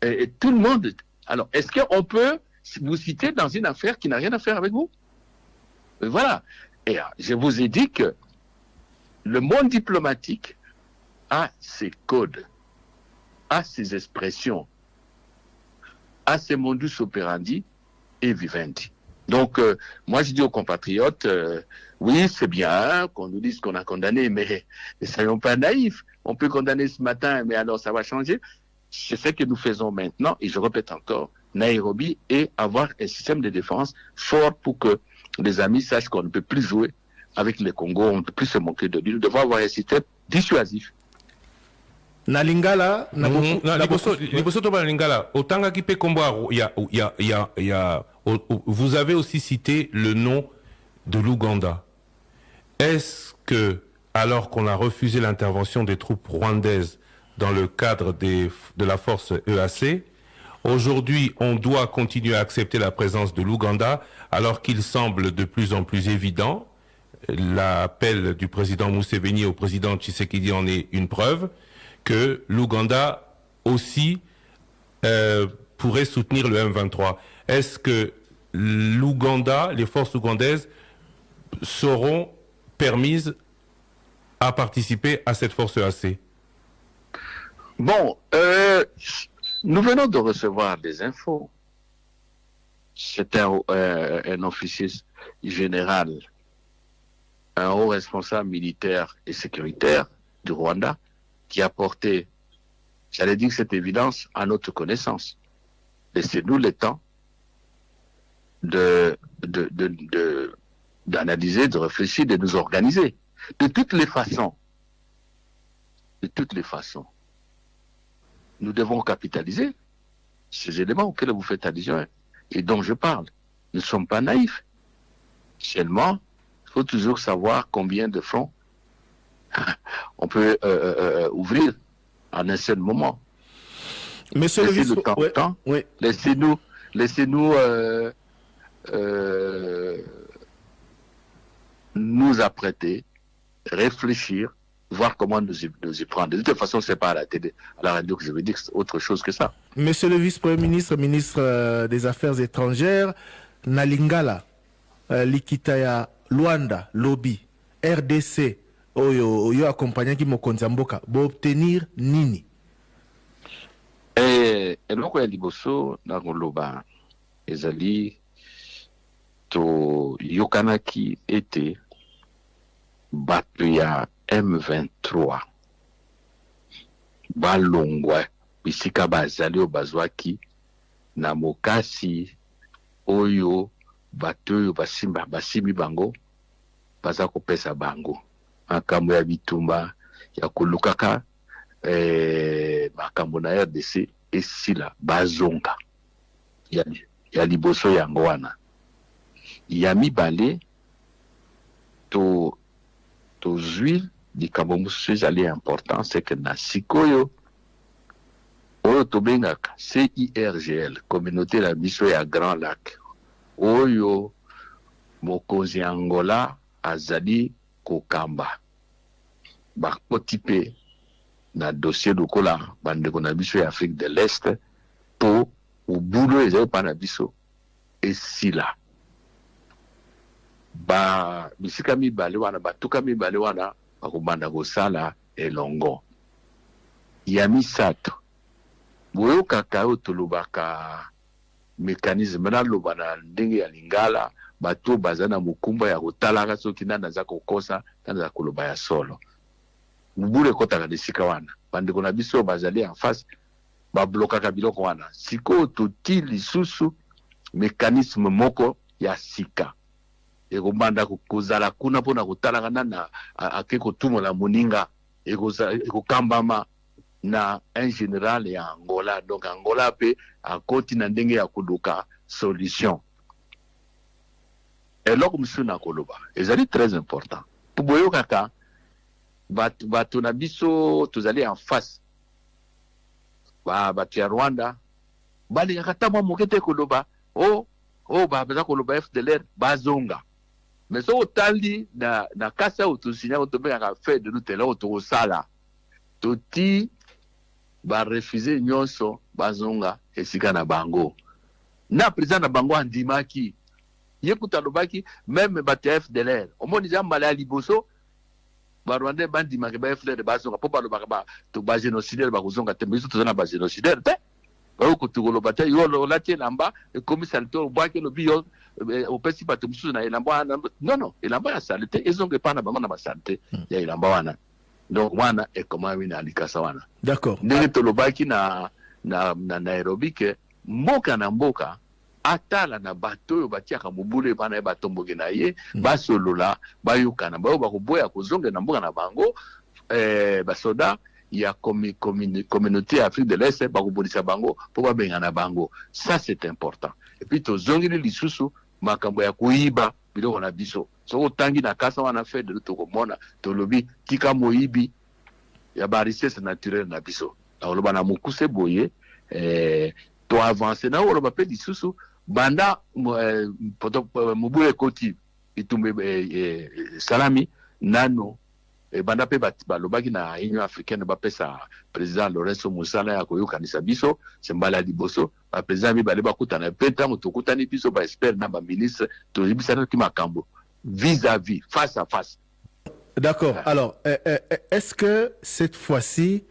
Et, tout le monde. Alors, est-ce qu'on peut vous citer dans une affaire qui n'a rien à faire avec vous? Voilà. Et je vous ai dit que le monde diplomatique a ses codes, a ses expressions, a ses modus operandi et vivendi. Donc, euh, moi, je dis aux compatriotes, euh, oui, c'est bien qu'on nous dise qu'on a condamné, mais ne soyons pas naïfs. On peut condamner ce matin, mais alors ça va changer. C'est ce que nous faisons maintenant, et je répète encore, Nairobi, et avoir un système de défense fort pour que les amis sachent qu'on ne peut plus jouer avec le Congo, on ne peut plus se moquer de lui. Nous devons avoir un système dissuasif. Na lingala na Na na liboso tobala lingala otangaki mpe kombo ya ya, ya, ya, ya o- o- vous avez aussi cité le nom de l'Ouganda. Est-ce que alors qu'on a refusé l'intervention des troupes rwandaises dans le cadre des, de la force EAC aujourd'hui on doit continuer à accepter la présence de l'Ouganda alors qu'il semble de plus en plus évident l'appel du président Museveni au président Tshisekedi en est une preuve que l'Ouganda aussi euh, pourrait soutenir le M23. Est-ce que l'Ouganda, les forces ougandaises, seront permises à participer à cette force E EAC Bon, euh, nous venons de recevoir des infos. C'est euh, un officier général, un haut responsable militaire et sécuritaire du Rwanda qui a porté, j'allais dire cette évidence, à notre connaissance. Laissez-nous le temps de, de, de, d'analyser, de réfléchir, de nous organiser. De toutes les façons, de toutes les façons, nous devons capitaliser ces éléments auxquels vous faites allusion et dont je parle. Nous ne sommes pas naïfs. Seulement, il faut toujours savoir combien de fonds on peut euh, euh, euh, ouvrir en un seul moment. Monsieur le Laissez vice le temps ouais, temps. ouais. Laissez-nous, laissez-nous euh, euh, nous apprêter, réfléchir, voir comment nous y, nous y prendre. De toute façon, c'est pas à la télé, à la radio que je veux dire autre chose que ça. Monsieur le vice-premier ministre, ministre des Affaires étrangères, na lingala euh, likita ya Luanda, lobby, RDC, oyo oyo akompanyaki mokonzi ya mboka, boobtenir nini? Eh, eloko ya liboso na koloba ezali toyokanaki ete bato ya M23 balongwa bisika bazali oyo bazwaki na mokasi oyo bato oyo basimbi bango baza kopesa bango makambo ya bitumba ya kolukaka eh, makambo na rdc esila bazonga. Ya, ya liboso yango wana. Ya mibale to tozwi likambo mosusu ezali important c'est que na sikoyo oyo tobengaka cirgl communauté na biso ya grand lac. Oyo mokonzi ya angola azali kokamba. Bakoti mpe na dossier lokola bandeko na biso ya afrique de l'est mpo obulu oyo ezali mpa na biso. Esila ba bisika mibale wana batuka mibale wana bakobanda kosala elongo. Ya misato boyokaka oyo tolobaka mécanisme naloba na ndenge ya lingala bato baza na mokumba ya kotalaka soki nani aza kokosa nani aza koloba ya solo. Mobulu ekɔtaka na esika wana. Bandeko na biso oyo bazali en face bablokaka biloko wana. Sikoyo toti lisusu mekanisme moko ya sika. Ekobanda kozala kuna mpona kotalaka nani ake kotumola moninga. Ekokambama na un général ya angola. Donc angola mpe akoti na ndenge ya koluka solution eloko mosusu na koloba. Ezali très important. Po boyokaka bato bato na biso tozali en face. Ba- bato ya rwanda balingaka ta mwa moke te koloba. O o ba- baza koloba fdlr bazonga. Mais soki otali na, na kasi oyo tosinyaka tobengaka fe de lute eloko tokosala toti barefuse nyonso bazonga esika na bango. Na président na bango andimaki ye kuta alobaki meme bato ya fdlr omoni eza mbala ya liboso barwandais bandimaka ba fdlr bazonga. Mpo balobaka bagénocidaire bakozonga te? Biso toza na bagénocidaire te. Bayokoki koloba te. Yo olati elamba ekomi salite obwaki elobi yo eh, opesi bato mosusu na elamba wana. Non non elamba ya salite ezonga epai na bango na basalite ya elamba wana. Donc wana ekomami na likasa wana. D'accord. Ndenge tolobaki na, na, na nairobi ke mboka na mboka atala na bato oyo batiaka mobulu epai na ye batomboki na ye Mm. basolola bayokana baoyo bakoboya kozonga na mboka na bango. Eh, basoda ya communauté ya afrique de l'est bakobundisa bango mpo babengana bango. Ça c'est important. Epuis tozongeli lisusu makambo ya koyiba biloko na biso. Soki otangi na kasa wana fede tokomona tolobi tika moyibi ya barisese naturele na biso. Nakoloba na mokuse boye eh, toavance na oloba mpe lisusu banda mo- eh, poto- eh, mobu ekoti etumba eh, eh, salami nano. Ebanda mpe balobaki na union africaine bapesa président lorenso mosala ya koyokanisa biso sembala ya liboso. Baprésident mibale bakutana mpe ntango tokutani biso na baministre toyebisanaki makambo vis à vis face à face. D'accord. Alors, euh, est-ce que cette fois-ci,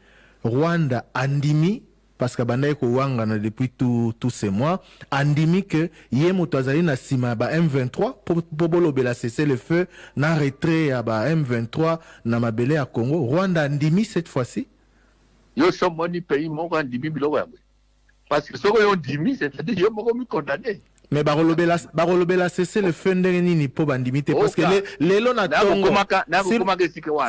Rwanda andimi, parce que Bandaye Kouangana depuis tout- tous ces mois, andimi que Yemo Tazali na sima ba M23, pour Bolo Bela cesser le feu, na retrait à ba M23, na mabele à Congo. Rwanda andimi cette fois-ci? yo so moni pays moko andimi biloko yango parce que soki oyo ondimi c'est-à-dire yo moko mikondane Mais barolobela barolobela cesser le feu ndenge nini po bandimi te? Parce que lelo na tongo nakokomaka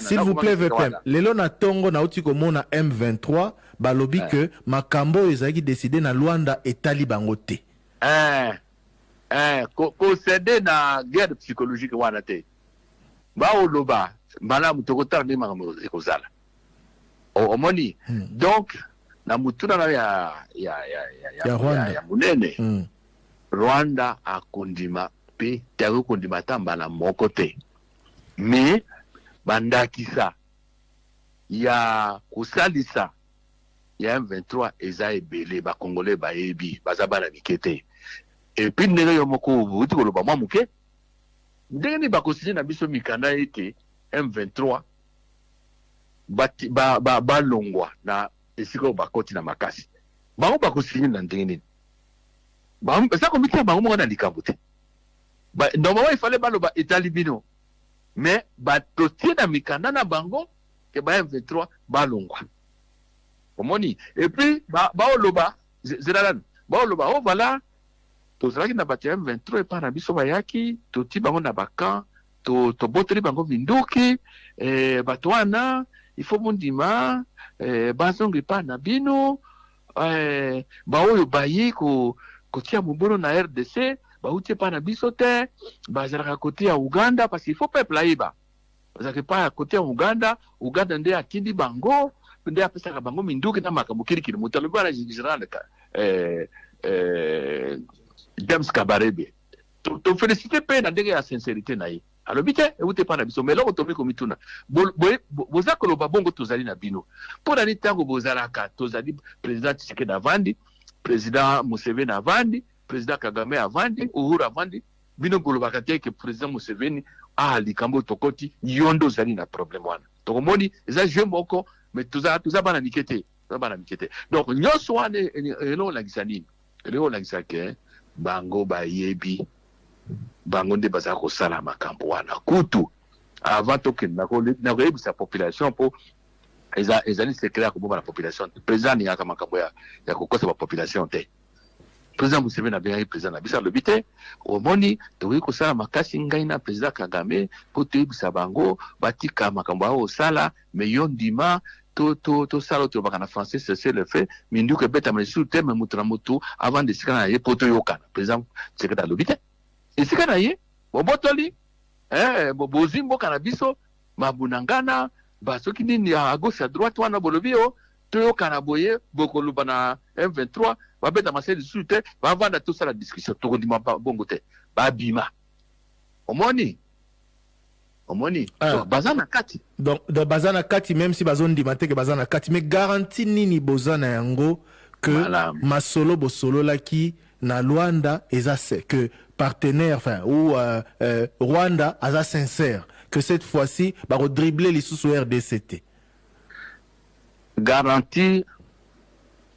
S'il- vous plaît, VPM. Lelo na tongo na uti komona M23 balobi Ouais. que makambo oyo ezalaki décidé na Luanda etali bango te. Eh, eh, ko- kosede na guerre psychologique wana te baoloba malamu tokotala ndenge makambo ekozala O- omoni Hmm. donc na mutuna na ya ya ya ya- Ya Rwanda. ya monene Mm. rwanda akondima mpe tiaki kondima ata mbala moko te me bandakisa ya kosalisa ya m23 eza ebele bakongole bayebi baza bana mike te epuis ndenge yo moko outi koloba mwa moke ndenge nini bakosinye na biso mikanda ete m23 bati- ba- ba- balongwa na esika oyo bakoti na makasi. Bango bakosinye na ndenge nini? Ba- eza komitia bango moko na likambo te. Ba- normalement ifale baloba etali bino. Mais batotie na mikanda na bango ke ba m23 balongwa omoni. Epuis ba- baoloba ze- zelalani baoloba o vala tozalaki na bato ya m23 epai na biso bayaki toti bango na bakamp to- toboteli bango minduki eh, bato wana ifo mondima eh, bazonga epai na bino eh, baoyo bayi ko, kotia mobolo na rdc bauti epai na biso te bazalaka kote ya uganda parce faut peuple ayeba bazalaka epai ya kote ya uganda uganda nde atindi bango nde apesaka bango minduki na makambo kirikiri moto alobi wana général eh, eh, james kabarebe. To- tofélicité mpe na ndenge ya sincérité na ye. Alobi te euti epai na biso me eloko tomi komituna. Boza koloba bongo tozali na bino. Mpo nani ntango bozalaka tozali président tshisekedi avandi président museveni avandi président kagame avandi uhuru avandi bino bolobaka te ke président museveni ah likambo tokoti yo nde ozali na problème wana. Tokomoni eza jeu moko mais toza bana mike te toza bana mike te donc nyonso wana e- e- eloko olakisa nini? Eloko olakisa ke bango bayebi. Bango nde bazala kosala makambo wana. Kutu avant tokende na kole- na koyebisa population mpo eza ezali secret ya koboma na population. Te président alingaka makambo ya, ya kokosa bapopulation te. Président museveni abengaki président na biso alobi te. Omoni tokoki kosala makasi ngai na président kagame mpo toyebisa bango batika makambo ayo osala me yo ndima to, to, to tolobaka na français cese le fait minduku ebetama lisusu te me moto na motu avant de esika na ye mpo toyokana président sekete alobi te esika na ye bobotoli eh, bozwi mboka na biso mabunangana basoki nini ya gauche ya droite wana bolobi o toyokana boye bokoluba na m23 babeta masele lisusu te bavanda tosala discussion tokondima bongo te babima omoni omoni. Ah. so, baza na kati. Donc donc baza na kati même si bazondima te ke baza na kati. Mais garanti nini boza na yango que Voilà. masolo bosololaki na lwanda eza que partenaire enfin ou euh, euh, rwanda aza sincère. Que cette fois-ci bakodrible lisusu rdc te garanti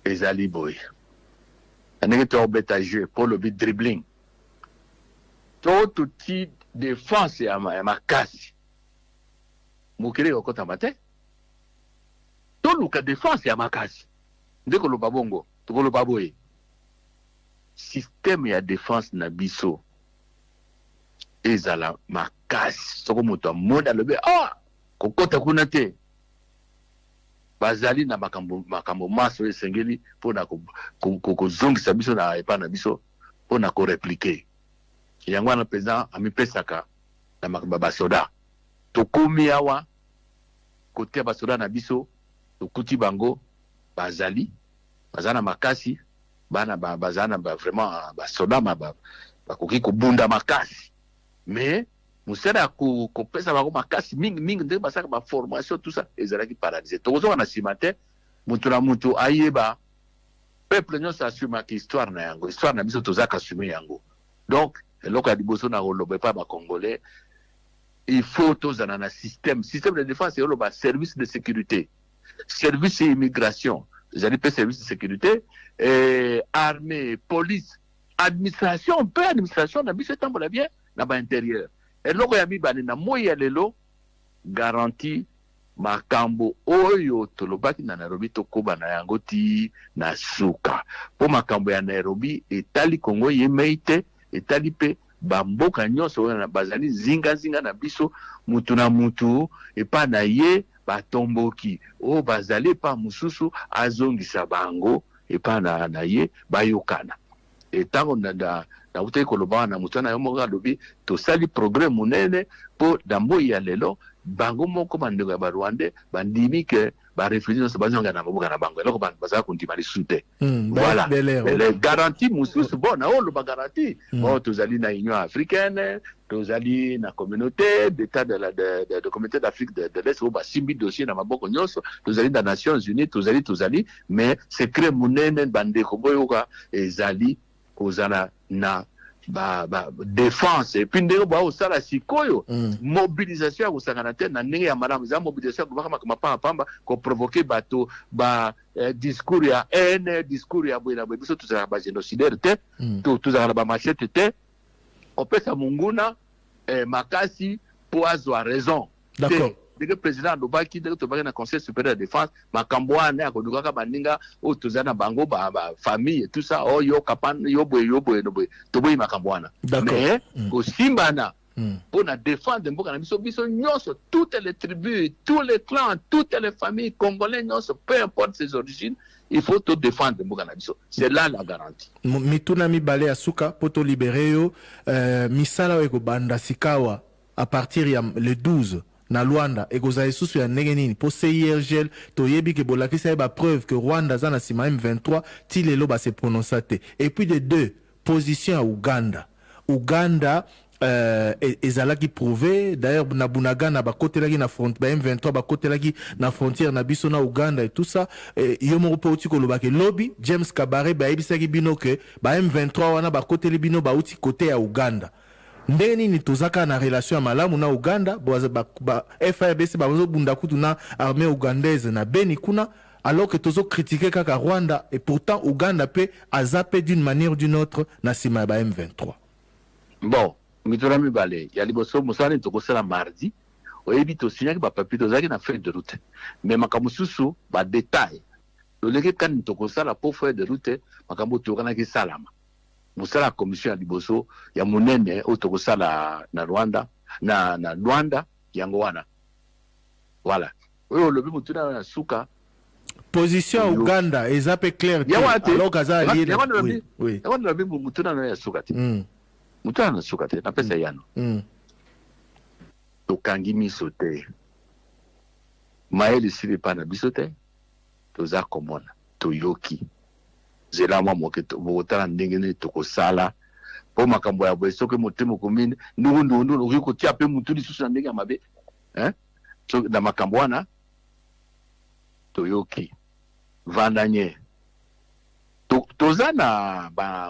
ezali boye ndenge tokobeta jeu mpo lobi dribbling. To toti défense ya, ma- ya makasi. Mokili ekokotama te toluka défense ya makasi. Nde koloba bongo tokoloba boye. Systeme ya défense na biso ezala makasi. Soko moto amoni alobi ah kokota kuna te. Bazali na makambo makambo maso oyo esengeli mpona ko- ko- ko- kozongisa biso na epai na biso mpona koreplike yango wana président amipesaka na makambo ya basoda. Tokomi awa kotia basoda na biso tokuti bango bazali baza na makasi bana ba- baza na ba- vraiment basoda bakoki kobunda makasi. Mais mosala ya ko- kopesa bango makasi mingi mingi ndenge basalaka baformation tout ça ezalaki paralysé. Tokozonga na nsima te moto na moto ayeba peuple nyonso asumaka histoire na yango histoire na biso tozaka asume yango. Donc eloko ya liboso na koloba epai ya bacongolais il faut tozala na système. Système de défense eyoloba service de sécurité. Service ya immigration. Ezali service de sécurité. Armée police administration mpe administration na biso etambola bien na baintérieur eloko ya mibale na moi ya lelo garanti makambo oyo tolobaki na nairobi tokoba na yango ti na suka. Mpo makambo ya nairobi etali kongo yemei etali mpe bamboka nyonso oyo bazali zingazinga na biso mutu na mutu epai na ye batomboki oyo bazali epai mosusu azongisa bango epai na, na ye bayokana. Etango na, na, nautaki koloba wana motu wana yo moko alobi tosali progrès monene mpo na moi ya lelo bango moko bandeko ya barwandais bandimi ke barefugi nyonso bazonga na maboka na bango eloko ba- bazala kondima lisusu te Hmm, Voilà. Oh. les garanties mosusu bon na oyo oloba garantie Mm. bon tozali na union africaine tozali na communauté d'état de, la- de, de, de communauté d'afrique de, de l'est oyo basimbi dossier na maboko nyonso tozali na nations unies tozali tozali mais secret monene bandeko boyoka ezali kozala na ba, ba, défense. Epuis ndenge baosala sikoyo Hmm. mobilisation ya kosangana te na ndenge ya malamu. Eza mobilisation ya kobaka makambo pambapamba koprovoke bato ba eh, discours ya haine discours ya boye na boye. Biso tozalaka bagénocidaire te Hmm. to- tozalaka na bamachete te. Opesa monguna eh, makasi mpo azwa raison. D'accord ndenge président alobaki ndenge tobaki na conseil supérieur de défense makambo wana ya kolukaka baninga oyo toza na bango bafamille et tout ça. O yo kapa yo boye yo boye no boye toboyi makambo wana mais Mm. kosimbana Hmm. mpo na défendre mboka na biso biso nyonso. Toutes les tribus tous les clans toutes les familles congolais nyonso peu importe ses origines il faut to défendre mboka na biso c'est là la garantie. Mituna mibale ya suka mpo tolibere yo euh, misala oyo ekobanda sikawa à partir ya le 12 na lwanda ekozala lisusu ya ndenge nini. Mpo ciergel toyebi ke bolakisa ye bapreuve ke rwanda aza na nsima ya m23 ti lelo base prononça te et puis de deux position ya uganda uganda euh, ezalaki prouvé. D'ailleurs na bunagana bakotelaki na front ba m23 bakotelaki na frontière na biso na uganda et tout ça. Eh, yo moko mpe outi koloba lobi james kabare bayebisaki bino ke ba m23 wana bakoteli bino bauti kote ya uganda ndenge nini toza kaka na relation ya malamu na uganda? Firbc bazobunda kutu na armée ugandaise na beni kuna alors que tozokritike kaka rwanda. Et pourtant uganda mpe aza mpe d'une manière ou d'une autre na nsima ya ba m23. Bon mituna mibale ya liboso mosala nini tokosala mardi. Oyebi tosignaki bapapie tozalaki na feuille de route. Mais makambo mosusu badetail toleki kani tokosala mpo feuille de route makambo toyokanaki salama mosala ya commission ya liboso ya monene oyo tokosala na rwanda na, na rwanda yango wana. Voilà. Oyo olobi motuna na suka. Position ya uganda eza pe claire nalobi motuna na ya suka te? Motuna na suka te napesa yano mm. tokangi miso te. Mayele epai na biso te toza komona toyoki nzela mwa ndenge nini tokosala. Mpo makambo ya boye soki motema okoki kotia mutu lisusu na ndenge ya mabe hein? Na makambo wana toyoki. Vanda nye. To- toza na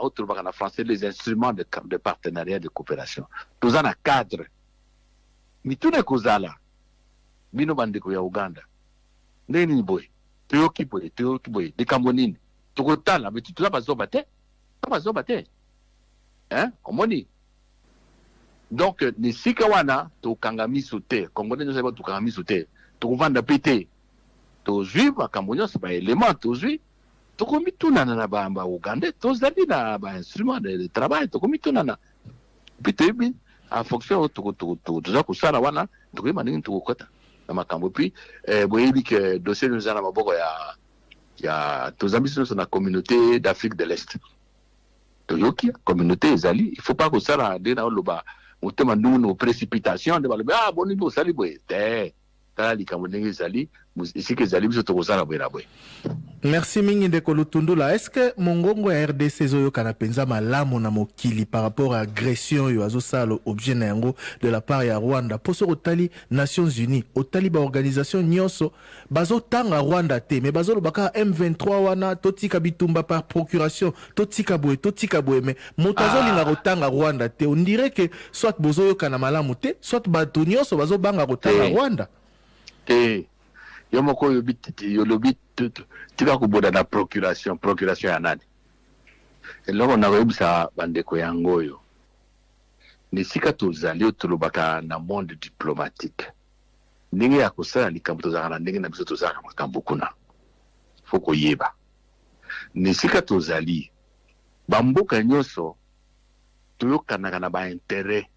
tolobaka na les instruments de, de partenariat de coopération. Toza na cadre. Mituna ekozala bino bandeko ya uganda. Ndenge nini boye? Toyoki boye toyoki boye. Likambo nini? Tokotala me toza bazoba te toza bazoba te omoni donc na esika wana tokanga miso te congolais nyonso yeba tokanga miso te tokovanda mpe te tozwi makambo nyonso baelema tozwi tokomitunana na ba- baugandais tozali na bainstrument de, travail tokomitunana mpe toyebi en fonction oyo toza kosala wana tokoyeba ndenge tokokota na makambo puis eh, boyebi ke dossier nyonso eza na maboko ya toza biso nyonso na communauté d'afrique de l'est. Toyoki communauté ezali il faut pas kosala nde na oloba motema ndungu précipitation nde balobi ah boni bosali boye te tala likambo ndenge ezali esika ezali biso tokosala boye na boye. Merci mingi ndeko lutundula. Mongongo ya rdc ezoyokana mpenza malamu na mokili par rapport à agression oyo azosala objet na yango de la part ya rwanda? Mpo soki otali nations unies otali baorganisation nyonso bazotanga rwanda te me bazoloba kaka m23 wana totika bitumba par procuration totika boye totika boye me moto Ah. azolinga kotanga rwanda te. Ondire ke soit bozoyokana malamu te soit bato nyonso bazobanga kotanga rwanda te. Yo moko yobi yolobi tika koboda na procuration. Procuration ya nani? Eloko na koyebisa bandeko yango oyo. Na esika tozali oyo tolobaka na monde diplomatique. Ndenge ya kosala likambo tozalaka na ndenge na biso tozalaka makambo kuna. Fo koyeba. Na esika tozali bamboka nyonso toyokanaka na baintere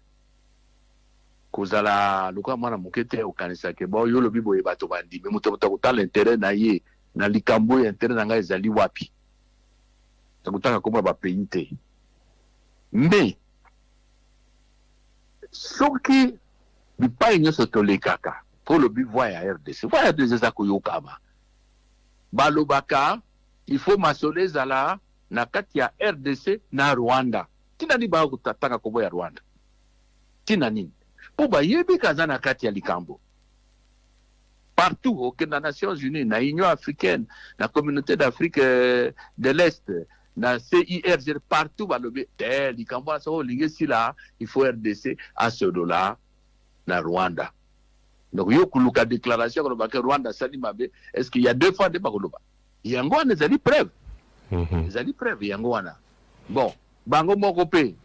kozala lokola mwana moke te okanisaka bo yo olobi boye bato bandimi. Moto moto akotala intere na ye na likambo oyo intere na ngai ezali wapi? Akotaka komona bapeyi te. Me soki bipai nyonso tolekaka po olobi voi ya rdc voi ya rdc eza koyokama balobaka ifo masolo ezala na kati ya rdc na rwanda. Ntina nini baya kotatanga kombo ya rwanda? Ntina nini mpo bayebi kaza na kati ya likambo. Partout okende na nations unies na union africaine na communauté d'afrique euh, de l'est na cirg partout balobi te likambo wana soki olingi esila il faut rdc asolola na rwanda. Donc yo koluka déclaration kolobaka rwanda asali mabe est ce qu'il y a deux fois nde bakoloba yango wana ezali preuve. Mhm. ezali preuve yango wana bon bango moko mpe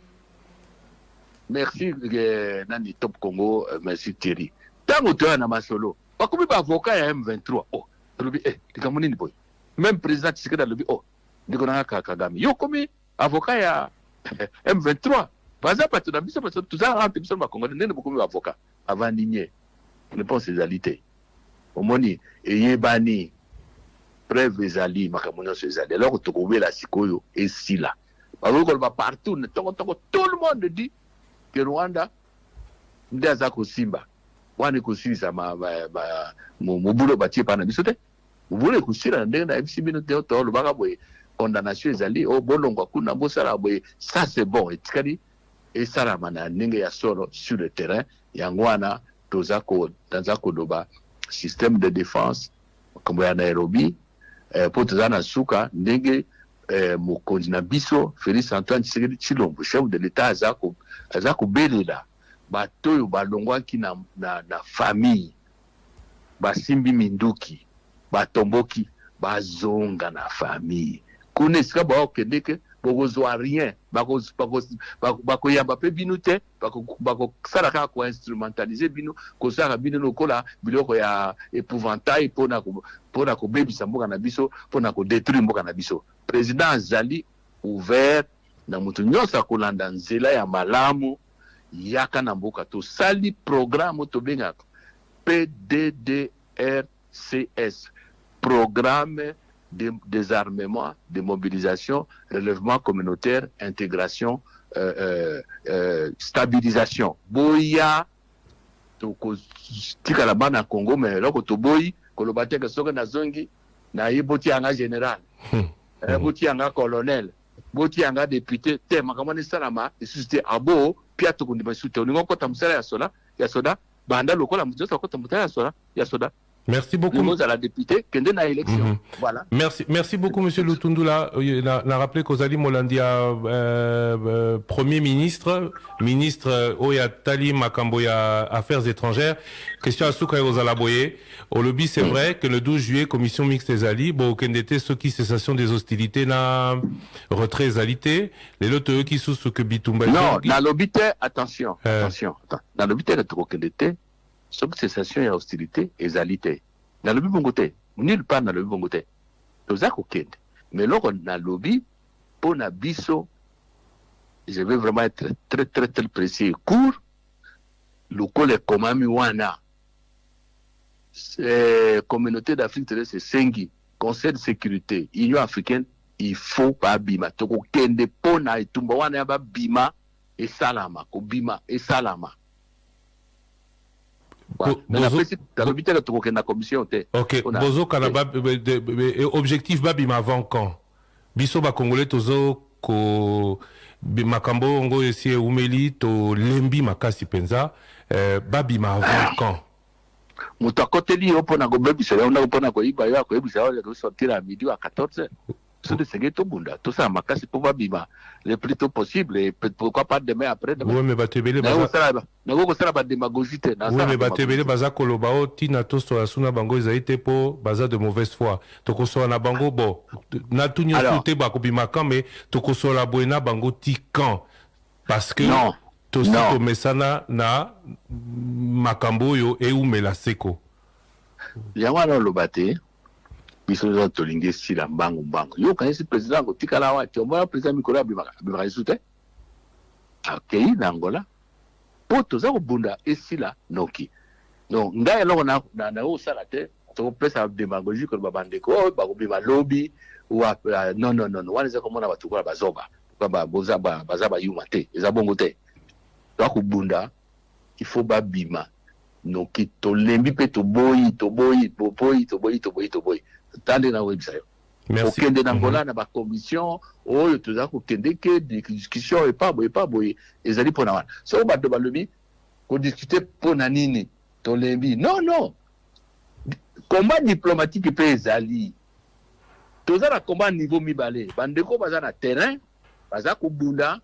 merci eh, nani top congo eh, merci thierry. Ntango toya na masolo bakomi baavoka ya m23 oh tolobi eh, likambo nini boye même président tshisekedi alobi oh ndeko nanga Ka- kagame. Yo komi avoka ya m23 baza bato na biso bato toza entre biso na bakongole ndenge bokomi baavoka avandi nye réponse ezali te. Omoni eyebani preuve ezali makambo nyonso ezali. Alors tokobela sikoyo esila. Bakoki koloba partout ntongo ntongo tout le monde dit ke rwanda nde aza kosimba wana ekosilisa ma- ma- ma- mo- mobulu batie epai na biso te. Mobulu ekosila na ndenge nayebisi bino te tolobaka boye condamnation ezali o bolongwa kuna bosala boye. Ça c'est bon etikali esalama na ndenge ya solo sur le terrain. Yango wana toza naza koloba système de défense makambo ya nairobi eh, mpo toza na suka ndenge eh, mokonzi na biso félix antoine tshisekedi tshilombo chef de l'état aza ko- aza kobelela bato oyo balongwaki na, na, na famille. Basimbi minduki batomboki bazonga na famille. Kuna esika baokende ke bokozwa rien Bako- bako- bako- bakoyamba mpe bino te bako- bakosala kaka koinstrumentalize bino kosalaka bino lokola biloko ya épouvantail mpona kobebisa mboka na biso mpona kodétruire mboka na biso. Président azali ouvert na moto nyonso akolanda nzela ya malamu yaka na mboka. Tosali programme tobengaka pddrcs programme désarmement de mobilisation relèvement communautaire intégration euh, euh, euh, stabilisation. Boya tokotikala bana congo me eloko toboyi koloba teke soki nazongi naye botianga général. Hmm. Eh, botianga colonel botianga député te makambo wana esalama lisusu te abo pia tokondima lisusu te olingi okota mosala ya soda ya soda banda lokola moto nyonso akota mosala ya soda ya soda Merci beaucoup. olingi ozala député kende na élection Mhm. voilà Merci, merci beaucoup, Monsieur Lutundula. Euh, Na, na rappelé qu'Ozali Molandia, euh, euh, Premier ministre, ministre euh, Oya Tali Makamboya Affaires étrangères. Question à Souka Ozalaboye. Au lobby, c'est vrai que le 12 juillet, commission mixte Ezali, bon, Kendete, ceux qui cessation des hostilités, na retrait Ezalité, les lots qui sous ce que Bitumba. non nalobi te attention Eh. attention attends. nalobi te te soki cessation ya hostilité ezali te nalobi bongo te nulle part nalobi bongo te. Toza kokende mais eloko nalobi mpo na biso je vais vraiment être très très très précis et court. Lokola ekomami wana. Communauté d'afrique l'Est esengi conseil de sécurité union africaine il faut babima tokokende mpo na etumba wana ya babima esalama kobima esalama Voilà. Bo- Mais bozo- napesi- nalobi te tokokende na commission te Ok, On a- bozo kana Oui. ba, be- de- be- e- objectif babima avant quand biso bakongole tozo ko bi- makambo ongo esi eumeli tolembi makasi mpenza eh, babima avant quand moto akoteli yo mpona kobebisa yo ndako mpona koyiba yo akoyebisa yo tosortir ya midi wa 14 so tosengeli tobunda tosala makasi mpo babima le plus tôt possible et pourquoi pas demain après demain oui mais bato ebele nakoki baza ba- te oui mais bato démagogie ebele te. baza koloba o ntina tosola suna bango ezali te mpo baza de mauvaise foi. Tokosola na bango bon na tu nyonso Alors. te bakobima kan me tokosola boye na bango ti kan parce que non. Tosi tomesana na makambo oyo eumela seko? Yango wana oloba te biso nyonso tolingi esila mbangu mbangu. Yo okanisi président akotikala awa ti omona président mikolo abimaka lisusu te? Akei na angola. Mpo toza kobunda esila noki. Donc ngai eloko na- na- naosala te tokopesa démagogie koloba bandeko oyo bakobima lobi wa ah, non non non wana eza komona bato kola bazoba. Baza bayuma te. Eza bongo te. Toa kobunda faut babima. Noki tolembi mpe toboyi toboyi toboyi toboyi toboyi toboyi tande na oyebisa yo. Merci. Kokende na ngola na bakommission oyo toza kokende ke discussion epa boye epa boye ezali mpona wana. Soki bato balobi kodiskute mpona nini? Tolembi non non. Combat diplomatique mpe ezali. Toza na combat niveau mibale. Bandeko baza na terrain baza kobunda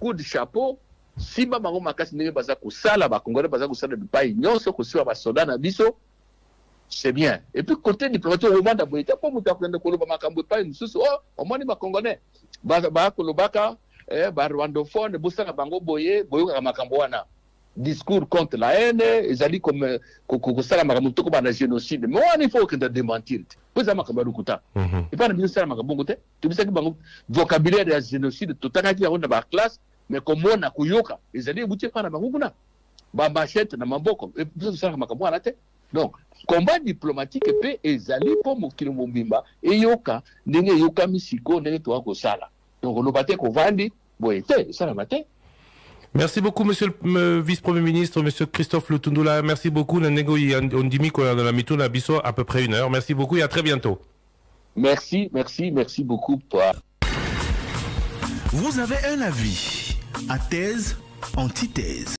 coup de chapeau. Simba bango makasi ndenge baza kosala bakongolais baza kosala bipai nyonso kosiba basoda na biso c'est bien. Et puis côté diplomatique omanda boye te mpo moto akokende koloba makambo epai mosusu o omoni bakongolais bakolobaka barwandophone bosala bango boye boyokaka makambo wana. Discours contre la haine ezali kosala makambo toko bana génocide. Mais wana il faut okende démentir te po eza makambo ya lokuta epai na biso osala makambo bongo te tobisaki bango vocabulaire ya génocide totangaki yango na baclasse mais komona koyoka ezali ebuti epai na bango kuna bamachete na maboko biso tosalaka makambo wana te donc combat diplomatique mpe ezali mpo mokili mobimba eyoka ndenge eyokami sikoyo ndenge toka kosala donc oloba te kovandi boye te esalama te Merci beaucoup, Monsieur le Vice-Premier ministre, Monsieur Christophe Lutundula. Merci beaucoup. Nanego Ondimi, dans la Mito Nabiso, à peu près une heure. Merci beaucoup et à très bientôt. merci merci merci beaucoup Vous avez un avis à thèse, antithèse.